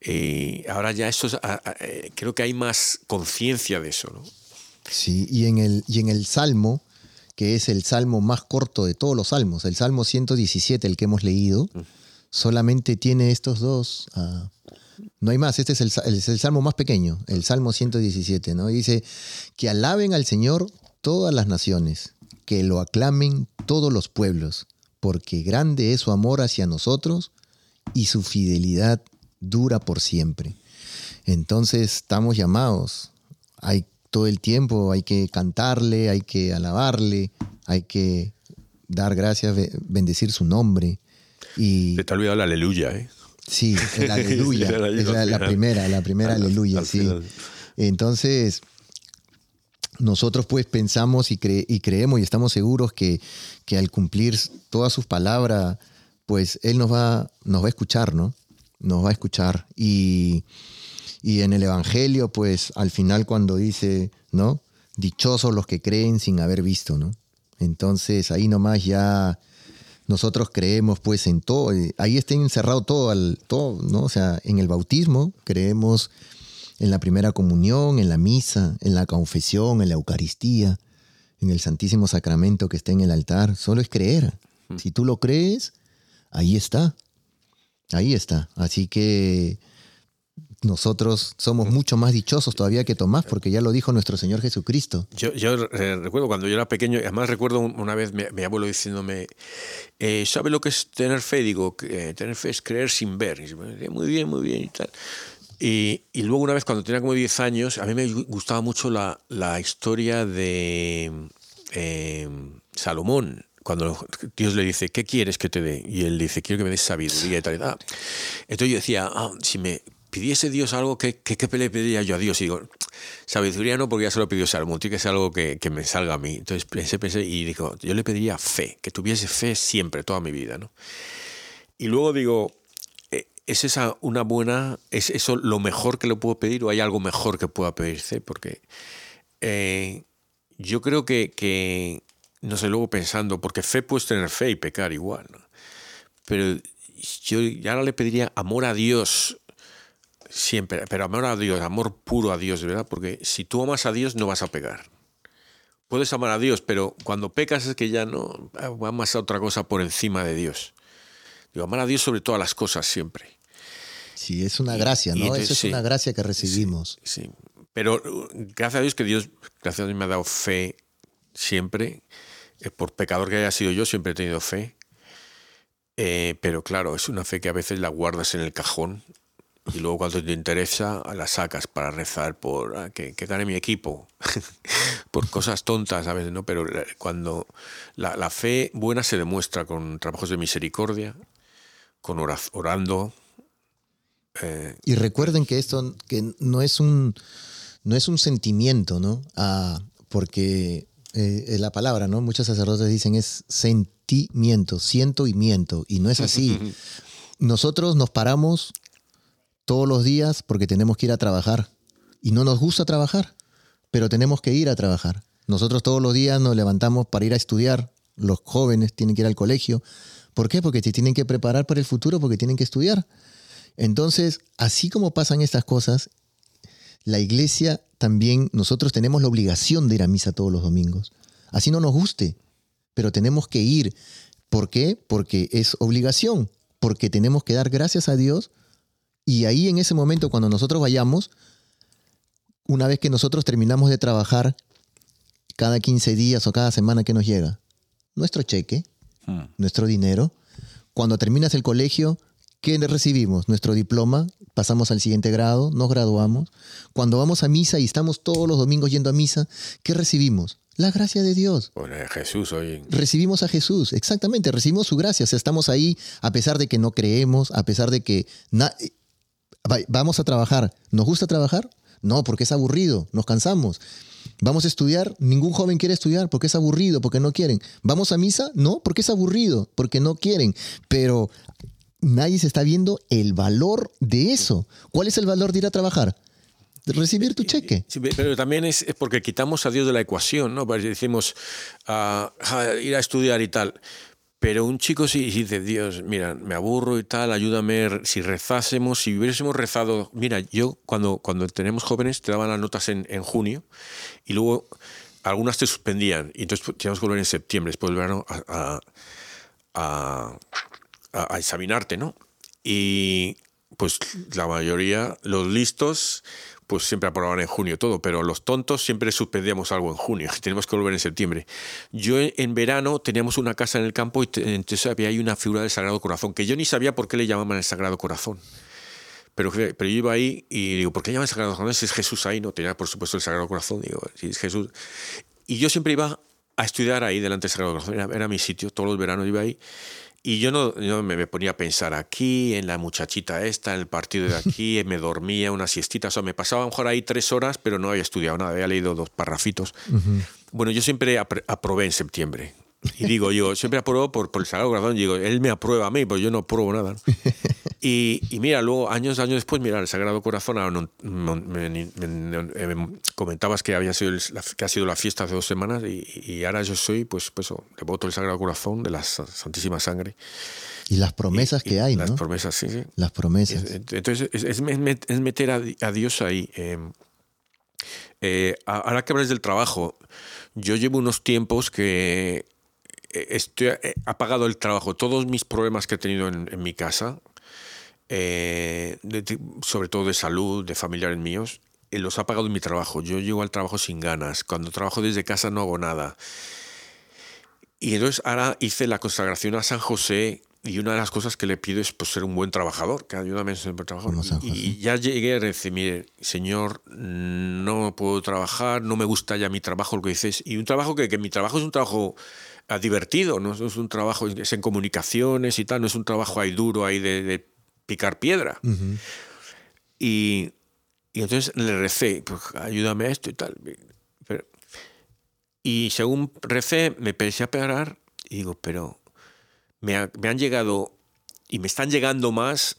Y ahora ya eso es, ah, eh, creo que hay más conciencia de eso, ¿no? Sí, y en el, y en el Salmo, que es el salmo más corto de todos los salmos, el Salmo 117, el que hemos leído, solamente tiene estos dos. ah, no hay más, este es el, el salmo más pequeño, el Salmo 117, ¿no? Dice, que alaben al Señor todas las naciones, que lo aclamen todos los pueblos, porque grande es su amor hacia nosotros y su fidelidad dura por siempre. Entonces estamos llamados. Hay todo el tiempo, hay que cantarle, hay que alabarle, hay que dar gracias, be- bendecir su nombre. Y te ha olvidado la aleluya, ¿eh? sí, el aleluya, es la, primera, la primera Al- aleluya, al sí. final. Entonces, nosotros pues pensamos y, cre- y creemos y estamos seguros que, que al cumplir todas sus palabras, pues Él nos va, nos va a escuchar, ¿no? Nos va a escuchar. Y, y en el Evangelio, pues al final cuando dice, ¿no? Dichosos los que creen sin haber visto, ¿no? Entonces ahí nomás ya nosotros creemos pues en todo, eh, ahí está encerrado todo, al, todo, ¿no? O sea, en el bautismo creemos en la primera comunión, en la misa, en la confesión, en la Eucaristía, en el Santísimo Sacramento que está en el altar. Solo es creer. Si tú lo crees, ahí está. Ahí está. Así que nosotros somos mucho más dichosos todavía que Tomás, porque ya lo dijo nuestro Señor Jesucristo. Yo, eh, recuerdo cuando yo era pequeño, y además recuerdo un- una vez mi, abuelo diciéndome, eh, ¿sabe lo que es tener fe? Digo, eh, tener fe es creer sin ver. Y "Eh, muy bien, muy bien y tal. Y, y, luego una vez cuando tenía como 10 años, a mí me gustaba mucho la, la historia de eh, Salomón, cuando Dios le dice, ¿qué quieres que te dé? Y él dice, quiero que me des sabiduría y tal. Ah. Entonces yo decía, ah, si me pidiese Dios algo, ¿qué, qué, qué le pediría yo a Dios? Y digo, sabiduría no, porque ya se lo pidió Salomón, tiene que ser algo que, que, me salga a mí. Entonces pensé, pensé y digo, yo le pediría fe, que tuviese fe siempre, toda mi vida. ¿no? Y luego digo, ¿Es esa una buena, es eso lo mejor que le puedo pedir o hay algo mejor que pueda pedirse? Porque eh, yo creo que, que, no sé, luego pensando, porque fe puedes tener fe y pecar igual, ¿no? pero yo ya le pediría amor a Dios siempre, pero amor a Dios, amor puro a Dios, ¿verdad? Porque si tú amas a Dios no vas a pecar. Puedes amar a Dios, pero cuando pecas es que ya no amas a otra cosa por encima de Dios. Digo, amar a Dios sobre todas las cosas siempre. Sí, es una gracia, ¿no? Eso es una gracia que recibimos. Sí, pero uh, gracias a Dios que Dios, gracias a Dios me ha dado fe siempre. Eh, por pecador que haya sido yo, siempre he tenido fe. Eh, pero claro, es una fe que a veces la guardas en el cajón y luego cuando te interesa la sacas para rezar por ah, que, que, gane mi equipo, por cosas tontas a veces, ¿no? Pero cuando la, la, fe buena se demuestra con trabajos de misericordia, con orando, eh, y recuerden que esto que no es un no es un sentimiento, ¿no? Ah, porque eh, la palabra, ¿no? Muchos sacerdotes dicen es sentimiento, siento y miento, y no es así. Nosotros nos paramos todos los días porque tenemos que ir a trabajar y no nos gusta trabajar, pero tenemos que ir a trabajar. Nosotros todos los días nos levantamos para ir a estudiar, los jóvenes tienen que ir al colegio. ¿Por qué? Porque se tienen que preparar para el futuro, porque tienen que estudiar. Entonces, así como pasan estas cosas, la iglesia también, nosotros tenemos la obligación de ir a misa todos los domingos. Así no nos guste, pero tenemos que ir. ¿Por qué? Porque es obligación, porque tenemos que dar gracias a Dios y ahí en ese momento cuando nosotros vayamos, una vez que nosotros terminamos de trabajar, cada 15 días o cada semana que nos llega, nuestro cheque, hmm. nuestro dinero, cuando terminas el colegio, ¿Qué recibimos? Nuestro diploma, pasamos al siguiente grado, nos graduamos. Cuando vamos a misa y estamos todos los domingos yendo a misa, ¿qué recibimos? La gracia de Dios. Jesús hoy. Recibimos a Jesús, exactamente, recibimos su gracia. O sea, estamos ahí a pesar de que no creemos, a pesar de que vamos a trabajar. ¿Nos gusta trabajar? No, porque es aburrido, nos cansamos. Vamos a estudiar, ningún joven quiere estudiar porque es aburrido, porque no quieren. ¿Vamos a misa? No, porque es aburrido, porque no quieren. Pero nadie se está viendo el valor de eso. ¿Cuál es el valor de ir a trabajar? De recibir tu cheque. pero también es, porque quitamos a Dios de la ecuación, ¿no? Porque decimos ah, ir a estudiar y tal. Pero un chico si dice, Dios, mira, me aburro y tal, ayúdame, si rezásemos, si hubiésemos rezado, mira, yo cuando, cuando tenemos jóvenes te daban las notas en, en junio y luego algunas te suspendían y entonces teníamos que volver en septiembre, después del verano, a, a, a, examinarte, ¿no? Y pues la mayoría, los listos, pues siempre aprobaban en junio todo, pero los tontos siempre suspendíamos algo en junio, tenemos que volver en septiembre. Yo en verano teníamos una casa en el campo y entonces había ahí una figura del Sagrado Corazón, que yo ni sabía por qué le llamaban el Sagrado Corazón. Pero, pero yo iba ahí y digo, ¿por qué llaman el Sagrado Corazón? Si es Jesús ahí, no tenía por supuesto el Sagrado Corazón, digo, si es Jesús. Y yo siempre iba a estudiar ahí delante del Sagrado Corazón, era, era mi sitio, todos los veranos iba ahí. Y yo no, me ponía a pensar aquí, en la muchachita esta, en el partido de aquí, me dormía una siestita, o sea, me pasaba a lo mejor ahí tres horas, pero no había estudiado nada, había leído dos parrafitos. Bueno, yo siempre aprobé en septiembre. Y digo yo, siempre apruebo por, por el Sagrado Corazón, digo, él me aprueba a mí, pues yo no apruebo nada. Y, mira, luego, años, años después, mira, el Sagrado Corazón, me, comentabas que, había sido que ha sido la fiesta hace dos semanas y, ahora yo soy, pues, pues, devoto del Sagrado Corazón, de la Santísima Sangre. Y las promesas que hay, las ¿no? Las promesas, sí, sí. Las promesas. Entonces, es, meter a, Dios ahí. Em, eh, ahora que hablas del trabajo, yo llevo unos tiempos que eh, estoy, he apagado el trabajo. Todos mis problemas que he tenido en, en mi casa, eh, sobre todo de salud, de familiares míos, eh, los ha pagado mi trabajo. Yo llego al trabajo sin ganas. Cuando trabajo desde casa no hago nada. Y entonces ahora hice la consagración a San José y una de las cosas que le pido es pues, ser un buen trabajador, que ayúdame a ser un buen trabajador. Y, ya llegué a decir, mire, Señor, no puedo trabajar, no me gusta ya mi trabajo, lo que dices. Y un trabajo que, que mi trabajo es un trabajo ah, divertido, no es un trabajo, es en comunicaciones y tal, no es un trabajo ahí duro, ahí de, de picar piedra. Ujú. Y, y entonces le recé, pues ayúdame a esto y tal. Pero- y según recé, me empecé a parar y digo, pero me, ha- me han llegado y me están llegando más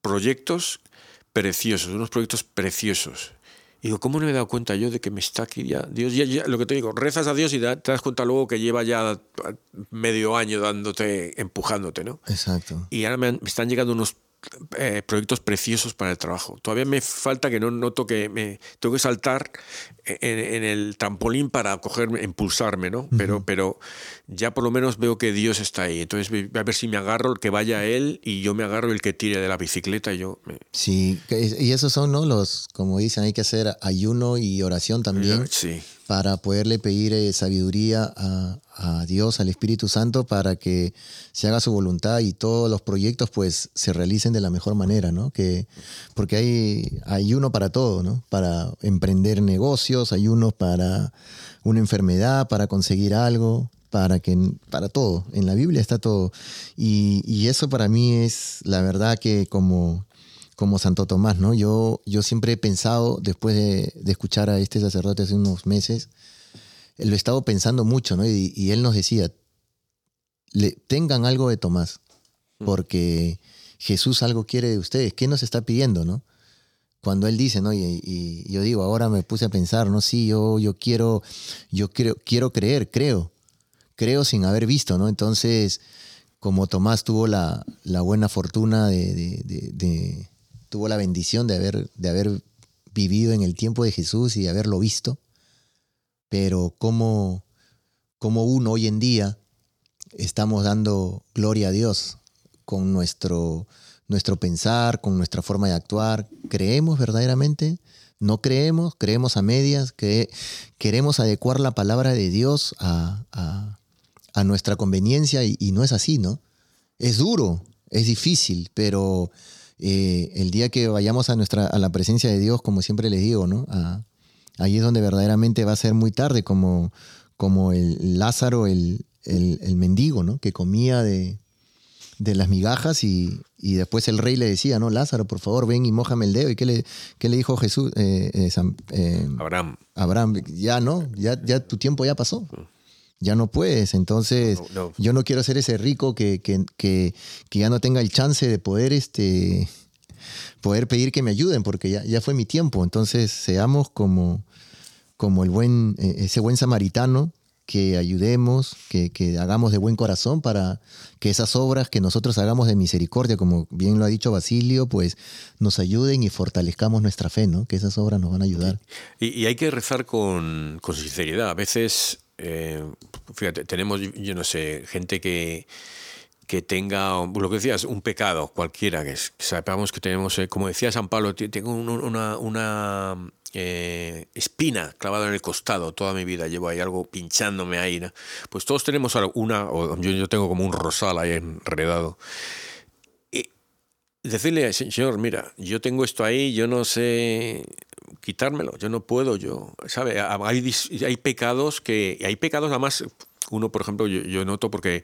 proyectos preciosos, unos proyectos preciosos. Y digo, ¿cómo no me he dado cuenta yo de que me está aquí ya? Dios, ya, ya- lo que te digo, rezas a Dios y te das cuenta luego que lleva ya medio año dándote, empujándote, ¿no? Exacto. y ahora me, han- me están llegando unos eh, proyectos preciosos para el trabajo. Todavía me falta que no noto que me tengo que saltar en, en el trampolín para cogerme, impulsarme, ¿no? Pero, pero ya por lo menos veo que Dios está ahí. Entonces voy a ver si me agarro el que vaya a él y yo me agarro el que tire de la bicicleta y yo me- Sí, y esos son, ¿no? Los, como dicen, hay que hacer ayuno y oración también sí. para poderle pedir eh, sabiduría a, a Dios, al Espíritu Santo, para que se haga su voluntad y todos los proyectos pues se realicen de la mejor manera, ¿no? Que, porque hay, hay uno para todo, ¿no? Para emprender negocios, hay uno para una enfermedad, para conseguir algo, para que para todo. En la Biblia está todo. Y, y eso para mí es la verdad que como, como Santo Tomás, ¿no? Yo, yo siempre he pensado, después de, de escuchar a este sacerdote hace unos meses, lo he estado pensando mucho, ¿no? Y, y él nos decía, le, tengan algo de Tomás, porque Jesús algo quiere de ustedes. ¿Qué nos está pidiendo, no? Cuando él dice, ¿no? Y, y yo digo, ahora me puse a pensar, ¿no? Sí, yo, yo quiero, yo quiero, quiero creer, creo, creo sin haber visto, ¿no? Entonces, como Tomás tuvo la, la buena fortuna de, de- de- de- tuvo la bendición de haber, de haber vivido en el tiempo de Jesús y de haberlo visto, pero como, uno hoy en día estamos dando gloria a Dios con nuestro, nuestro pensar, con nuestra forma de actuar. ¿Creemos verdaderamente? ¿No creemos? ¿Creemos a medias? que ¿Queremos adecuar la palabra de Dios a, a- nuestra conveniencia? Y, no es así, ¿no? Es duro, es difícil, pero eh, el día que vayamos a, nuestra, a la presencia de Dios, como siempre les digo, ¿no? Ahí es donde verdaderamente va a ser muy tarde, como, como el Lázaro, el, el- el mendigo, ¿no? Que comía de, de las migajas y, y después el rey le decía, ¿no? Lázaro, por favor, ven y mójame el dedo. ¿Y qué le, qué le dijo Jesús? Eh, eh, San- eh, Abraham. Abraham, ya no, ya, ya tu tiempo ya pasó. Ya no puedes. Entonces, No, no. yo no quiero ser ese rico que, que, que- que ya no tenga el chance de poder, este, poder pedir que me ayuden, porque ya, ya fue mi tiempo. Entonces, seamos como, como el buen, eh, ese buen samaritano que ayudemos, que, que hagamos de buen corazón para que esas obras que nosotros hagamos de misericordia, como bien lo ha dicho Basilio, pues nos ayuden y fortalezcamos nuestra fe, ¿no? Que esas obras nos van a ayudar. Y, hay que rezar con, con sinceridad. A veces, eh, fíjate, tenemos, yo no sé, gente que, que tenga, lo que decías, un pecado cualquiera, que, sepamos que tenemos, eh, como decía San Pablo, tengo un- una, una eh, espina clavada en el costado toda mi vida, llevo ahí algo pinchándome ahí. ¿no? Pues todos tenemos una, o yo, yo tengo como un rosal ahí enredado. Y decirle, Señor, mira, yo tengo esto ahí, yo no sé quitármelo, yo no puedo, yo, ¿sabe? Hay, hay pecados que, hay pecados nada más, uno, por ejemplo, yo, yo noto porque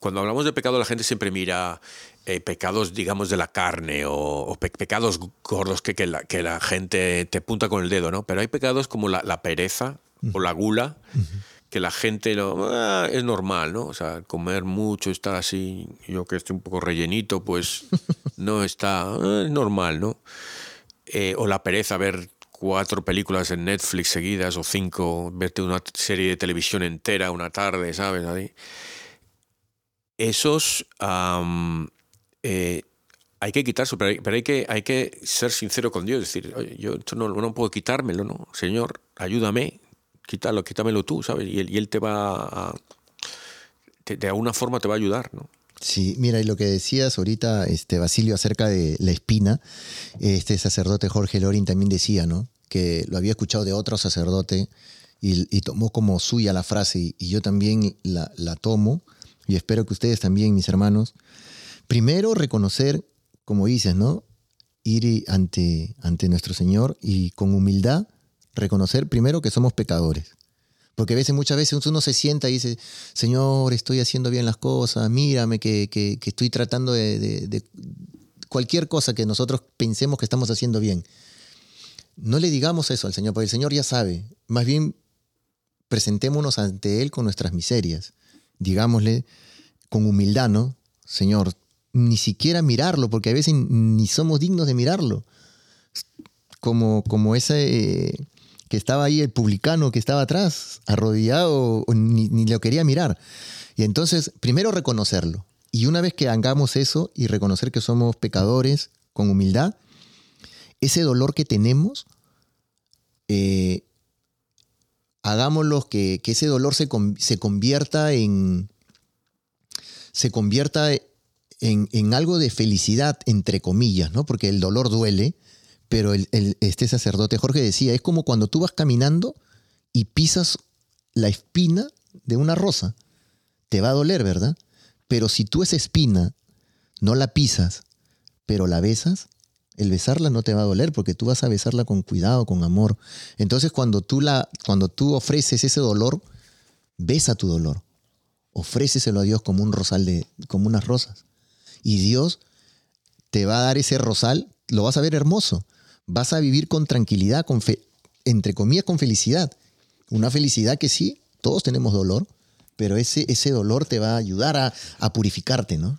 cuando hablamos de pecado la gente siempre mira eh, pecados, digamos, de la carne o, o pe- pecados gordos que, que, la, que la gente te punta con el dedo, ¿no? Pero hay pecados como la, la pereza o la gula, que la gente lo, "Ah, es normal, ¿no? O sea, comer mucho, estar así, yo que estoy un poco rellenito, pues no está, "Ah, es normal, ¿no? Eh, o la pereza, ver cuatro películas en Netflix seguidas o cinco, verte una serie de televisión entera una tarde, ¿sabes? Ahí. Esos eh, hay que quitarse, pero, hay, que, hay que ser sincero con Dios, decir, yo esto no, no puedo quitármelo, ¿no? Señor, ayúdame, quítalo, quítamelo tú, ¿sabes? Y él, te va a, de alguna forma te va a ayudar, ¿no? Sí, mira, y lo que decías ahorita, este, Basilio, acerca de la espina, este sacerdote Jorge Lorin también decía, ¿no? Que lo había escuchado de otro sacerdote y, y tomó como suya la frase, y, y yo también la, la tomo, y espero que ustedes también, mis hermanos, primero reconocer, como dices, ¿no? Ir ante, nuestro Señor y con humildad reconocer primero que somos pecadores. Porque a veces, muchas veces uno se sienta y dice, Señor, estoy haciendo bien las cosas, mírame que, que, estoy tratando de, de, cualquier cosa que nosotros pensemos que estamos haciendo bien. No le digamos eso al Señor, porque el Señor ya sabe. Más bien, presentémonos ante Él con nuestras miserias. Digámosle con humildad, ¿no? Señor, ni siquiera mirarlo, porque a veces ni somos dignos de mirarlo. Como, como ese que estaba ahí, el publicano que estaba atrás, arrodillado, ni, ni lo quería mirar. Y entonces, primero reconocerlo. Y una vez que hagamos eso y reconocer que somos pecadores con humildad, ese dolor que tenemos, eh, hagámoslo que, ese dolor se, se, convierta en. se convierta en, algo de felicidad, entre comillas, ¿no? Porque el dolor duele, pero el, este sacerdote Jorge decía, es como cuando tú vas caminando y pisas la espina de una rosa. Te va a doler, ¿verdad? Pero si tú esa espina no la pisas, pero la besas, el besarla no te va a doler porque tú vas a besarla con cuidado, con amor. Entonces cuando tú, la, cuando tú ofreces ese dolor, besa tu dolor. Ofréceselo a Dios como un rosal de, como unas rosas. Y Dios te va a dar ese rosal, lo vas a ver hermoso. Vas a vivir con tranquilidad, con fe, entre comillas, con felicidad. Una felicidad que sí, todos tenemos dolor, pero ese, ese dolor te va a ayudar a, a purificarte, ¿no?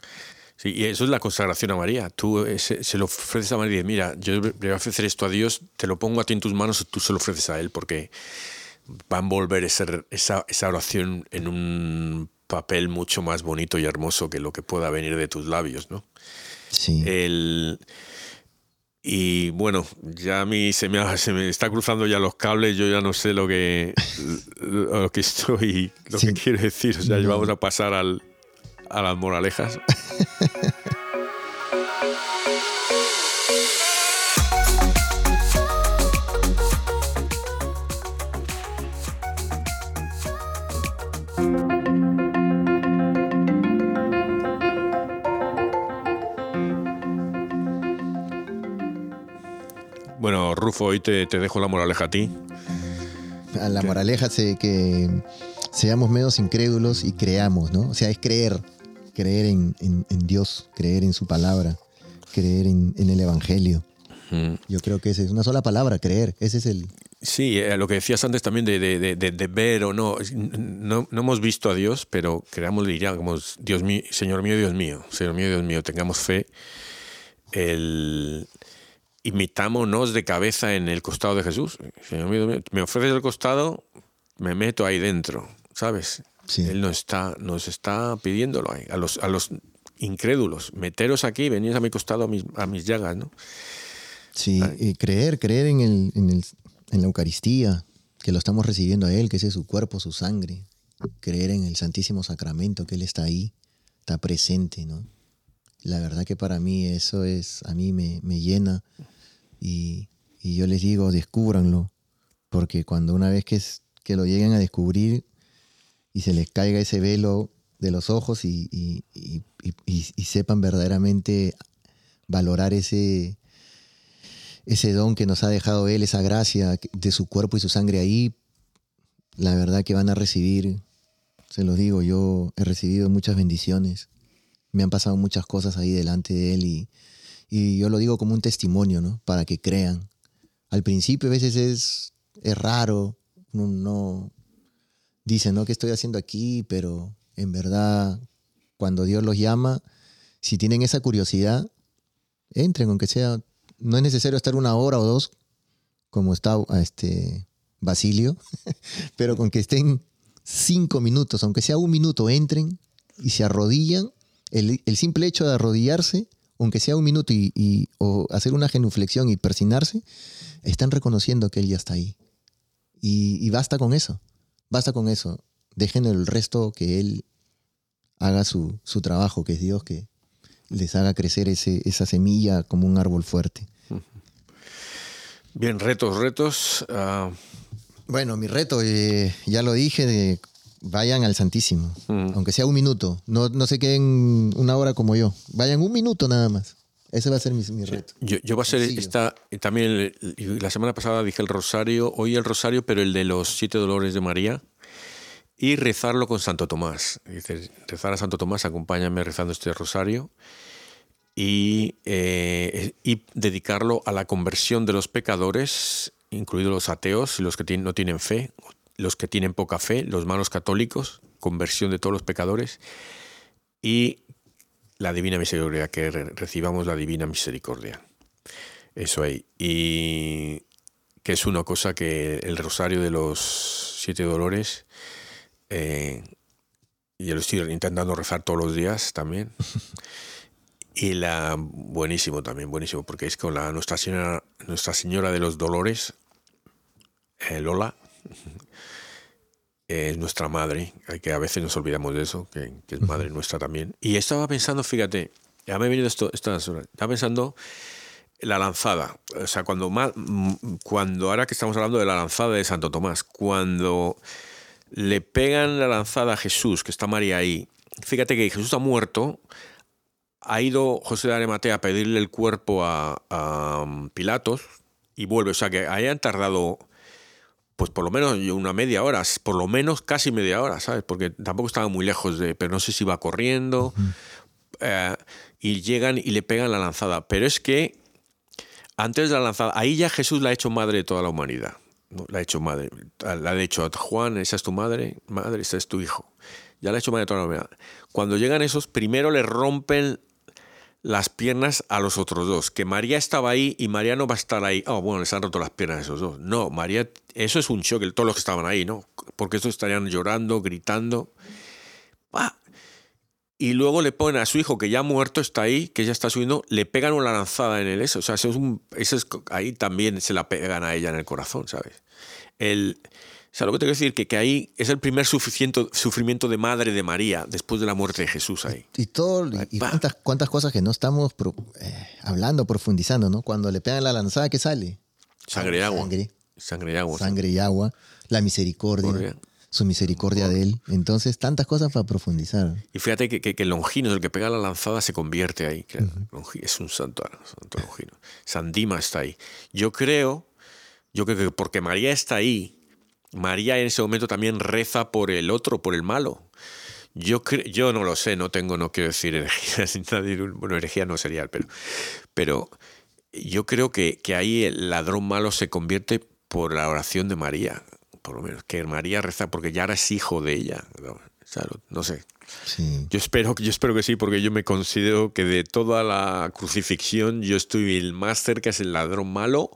Sí, y eso es la consagración a María. Tú eh, se, lo ofreces a María y mira, yo le voy a ofrecer esto a Dios, te lo pongo a ti en tus manos, tú se lo ofreces a Él, porque va a envolver esa, esa oración en un papel mucho más bonito y hermoso que lo que pueda venir de tus labios, ¿no? Sí. El, y bueno, ya a mí se me, se me está cruzando ya los cables, yo ya no sé lo que, lo que estoy, lo que quiero decir. O sea, vamos a pasar al, a las moralejas. Bueno, Rufo, hoy te, dejo la moraleja a ti. La moraleja es que seamos menos incrédulos y creamos, ¿no? O sea, es creer creer en, Dios, creer en su palabra, creer en, el Evangelio. Yo creo que esa es una sola palabra, creer. Ese es el... Sí, eh, lo que decías antes también de, ver o no. no. no. hemos visto a Dios, pero creamos, diríamos, Dios mío, Señor mío, Dios mío, Señor mío, Dios mío, tengamos fe. El, imitámonos de cabeza en el costado de Jesús. Señor mío, Dios mío, me ofreces el costado, me meto ahí dentro, ¿sabes? Él nos está, nos está pidiéndolo a los, a los incrédulos. Meteros aquí, venís a mi costado a mis, a mis llagas, ¿no? Sí, y creer, creer en, el, en, el, en la Eucaristía, que lo estamos recibiendo a Él, que ese es su cuerpo, su sangre. Creer en el Santísimo Sacramento, que Él está ahí, está presente, ¿no? La verdad que para mí eso es, a mí me, me llena y, y, yo les digo, descúbranlo, porque cuando una vez que, que lo lleguen a descubrir, y se les caiga ese velo de los ojos y, sepan verdaderamente valorar ese, ese don que nos ha dejado Él, esa gracia de su cuerpo y su sangre ahí, la verdad que van a recibir, se los digo, yo he recibido muchas bendiciones, me han pasado muchas cosas ahí delante de Él y, yo lo digo como un testimonio, ¿no? Para que crean. Al principio a veces es, es raro, no, dicen, ¿no? ¿Qué estoy haciendo aquí? Pero en verdad, cuando Dios los llama, si tienen esa curiosidad, entren, aunque sea, no es necesario estar una hora o dos, como está este Basilio, pero con que estén cinco minutos, aunque sea un minuto, entren y se arrodillan. El, simple hecho de arrodillarse, aunque sea un minuto y, o hacer una genuflexión y persinarse, están reconociendo que Él ya está ahí. y basta con eso. Basta con eso. Dejen el resto que Él haga su, trabajo, que es Dios, que les haga crecer ese, esa semilla como un árbol fuerte. Bien, retos, retos. Ah. Bueno, mi reto, eh, ya lo dije, de vayan al Santísimo, Mm. aunque sea un minuto. No, no se queden una hora como yo. Vayan un minuto nada más. Ese va a ser mi, mi reto. Yo, yo va a ser Sencillo. esta, también el- la semana pasada dije el rosario, hoy el rosario, pero el de los siete dolores de María, y rezarlo con Santo Tomás. Dice, rezar a Santo Tomás, acompáñame rezando este rosario, y, eh, y dedicarlo a la conversión de los pecadores, incluidos los ateos y los que no tienen fe, los que tienen poca fe, los malos católicos, conversión de todos los pecadores, y la divina misericordia, que re- recibamos la divina misericordia. Eso ahí. Y que es una cosa que el rosario de los siete dolores, eh, yo lo estoy intentando rezar todos los días también. Y la buenísimo también, buenísimo, porque es con la Nuestra Señora, Nuestra Señora de los Dolores, eh, Lola, es nuestra madre, hay que a veces nos olvidamos de eso, que, que es madre nuestra también. Y estaba pensando, fíjate, ya me he venido esto, estas horas, estaba pensando la lanzada, o sea, cuando, mm, cuando ahora que estamos hablando de la lanzada de Santo Tomás, cuando le pegan la lanzada a Jesús, que está María ahí, fíjate que Jesús ha muerto, ha ido José de Arimatea a pedirle el cuerpo a, a um, Pilatos y vuelve, o sea que hayan tardado pues por lo menos una media hora, por lo menos casi media hora, ¿sabes? Porque tampoco estaba muy lejos de, pero no sé si va corriendo, eh, y llegan y le pegan la lanzada. Pero es que antes de la lanzada, ahí ya Jesús la ha hecho madre de toda la humanidad. ¿no? La ha hecho madre. La ha dicho a Juan, esa es tu madre, madre, ese es tu hijo. Ya la ha hecho madre de toda la humanidad. Cuando llegan esos, primero le rompen las piernas a los otros dos. Que María estaba ahí y María no va a estar ahí. Oh, bueno, les han roto las piernas a esos dos. No, María, eso es un shock, todos los que estaban ahí, ¿no? Porque estos estarían llorando, gritando. ¡Pah! Y luego le ponen a su hijo que ya muerto, está ahí, que ya está subiendo, le pegan una lanzada en el eso. O sea, eso es un, eso es, ahí también se la pegan a ella en el corazón, ¿sabes? El, o sea, lo que te quiero decir que, que ahí es el primer sufrimiento, de madre de María después de la muerte de Jesús ahí. Y todo, y- y cuántas, cuántas cosas que no estamos pro- eh, hablando, profundizando, ¿no? Cuando le pegan la lanzada, ¿qué sale? Sangre y agua. Sangre, Sangre y agua. sangre y agua, la misericordia, su misericordia de él. Entonces, tantas cosas para profundizar. Y fíjate que, que, que Longinos, el que pega la lanzada, se convierte ahí. que Longi- es un santo, santo Longino. San Dima está ahí. Yo creo, yo creo que porque María está ahí, María en ese momento también reza por el otro, por el malo. Yo, yo no lo sé, no tengo, no quiero decir nada, bueno, herejía no sería, pero, pero yo creo que, que ahí el ladrón malo se convierte por la oración de María, por lo menos, que María reza porque ya eres hijo de ella. ¿no? No sé. Sí. Yo espero, yo espero que sí, porque yo me considero que de toda la crucifixión yo estoy el más cerca es el ladrón malo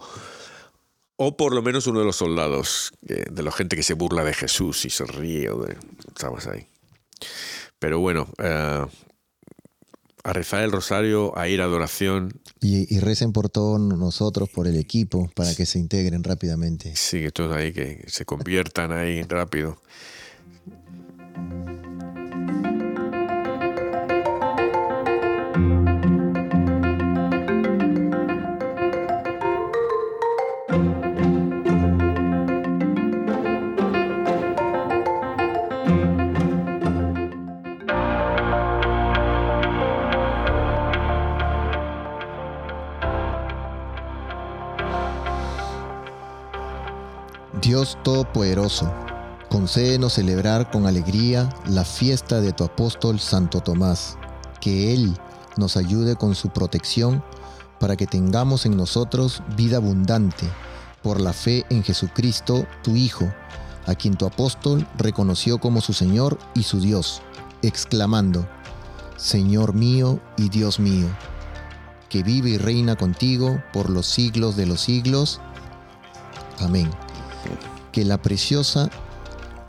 o por lo menos uno de los soldados, eh, de la gente que se burla de Jesús y se ríe. o de- Estamos ahí. Pero bueno, eh, a rezar el rosario, a ir a adoración, Y, y recen por todos nosotros, por el equipo, para que se integren rápidamente. sí, que todos ahí, que se conviertan ahí rápido. Dios Todopoderoso, concédenos celebrar con alegría la fiesta de tu apóstol Santo Tomás, que Él nos ayude con su protección para que tengamos en nosotros vida abundante por la fe en Jesucristo, tu Hijo, a quien tu apóstol reconoció como su Señor y su Dios, exclamando, Señor mío y Dios mío, que vive y reina contigo por los siglos de los siglos. Amén que la preciosa,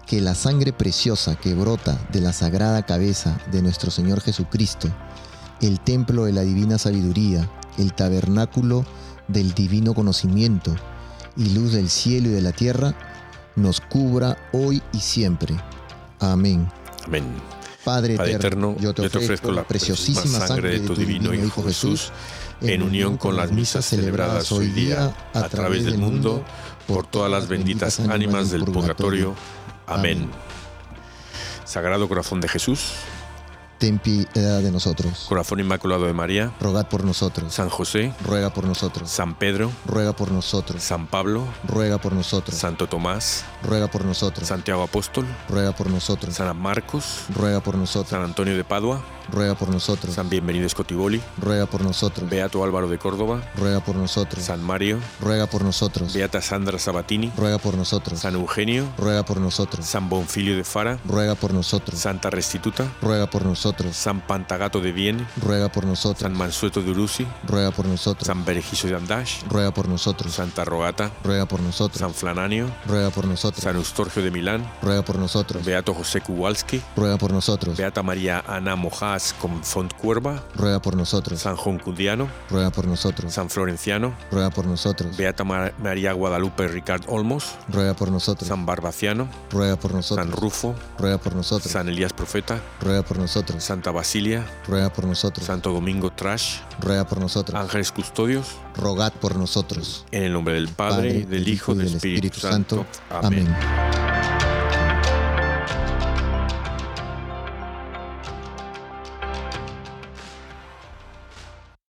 que la sangre preciosa que brota de la sagrada cabeza de nuestro Señor Jesucristo, el templo de la divina sabiduría, el tabernáculo del divino conocimiento y luz del cielo y de la tierra, nos cubra hoy y siempre. Amén. Amén. Padre, Padre eterno, eterno, yo te ofrezco la preciosísima sangre de tu divino Hijo Jesús, en unión con las misas celebradas hoy día a través del mundo, por todas las benditas ánimas del purgatorio. Amén. Sagrado Corazón de Jesús, ten piedad de nosotros. Corazón Inmaculado de María, Rogad por nosotros. San José, Ruega por nosotros. San Pedro, Ruega por nosotros. San Pablo, Ruega por nosotros. Santo Tomás, Ruega por nosotros. Santiago Apóstol, Ruega por nosotros. San Marcos, Ruega por nosotros. San Antonio de Padua, Ruega por nosotros. San Bienvenido Scotiboli, Ruega por nosotros. Beato Álvaro de Córdoba, Ruega por nosotros. San Mario, Ruega por nosotros. Beata Sandra Sabatini, Ruega por nosotros. San Eugenio, Ruega por nosotros. San Bonfilio de Fara, Ruega por nosotros. Santa Restituta, Ruega por nosotros. San Pantagato de Vienne, Ruega por nosotros. San Mansueto de Urusi, Ruega por nosotros. San Berejizo de Andash, Ruega por nosotros. Santa Rogata, Ruega por nosotros. San Flananio, Ruega por nosotros. San Eustorgio de Milán, Ruega por nosotros. Beato José Kowalski, Ruega por nosotros. Beata María Ana Mojas con Fontcuerva, Ruega por nosotros. San Joncundiano, Ruega por nosotros. San Florenciano, Ruega por nosotros. Beata Ma- María Guadalupe Ricard Olmos, Ruega por nosotros. San Barbaciano, Ruega por San nosotros. Rufo, Ruega por nosotros. San Elías Profeta, Ruega por nosotros. Santa Basilia, Ruega por nosotros. Santo Domingo Trash, Ruega por nosotros. Ángeles Custodios, Rogad por nosotros. en el nombre del Padre, del Hijo y del Espíritu Santo. Amén. Amén.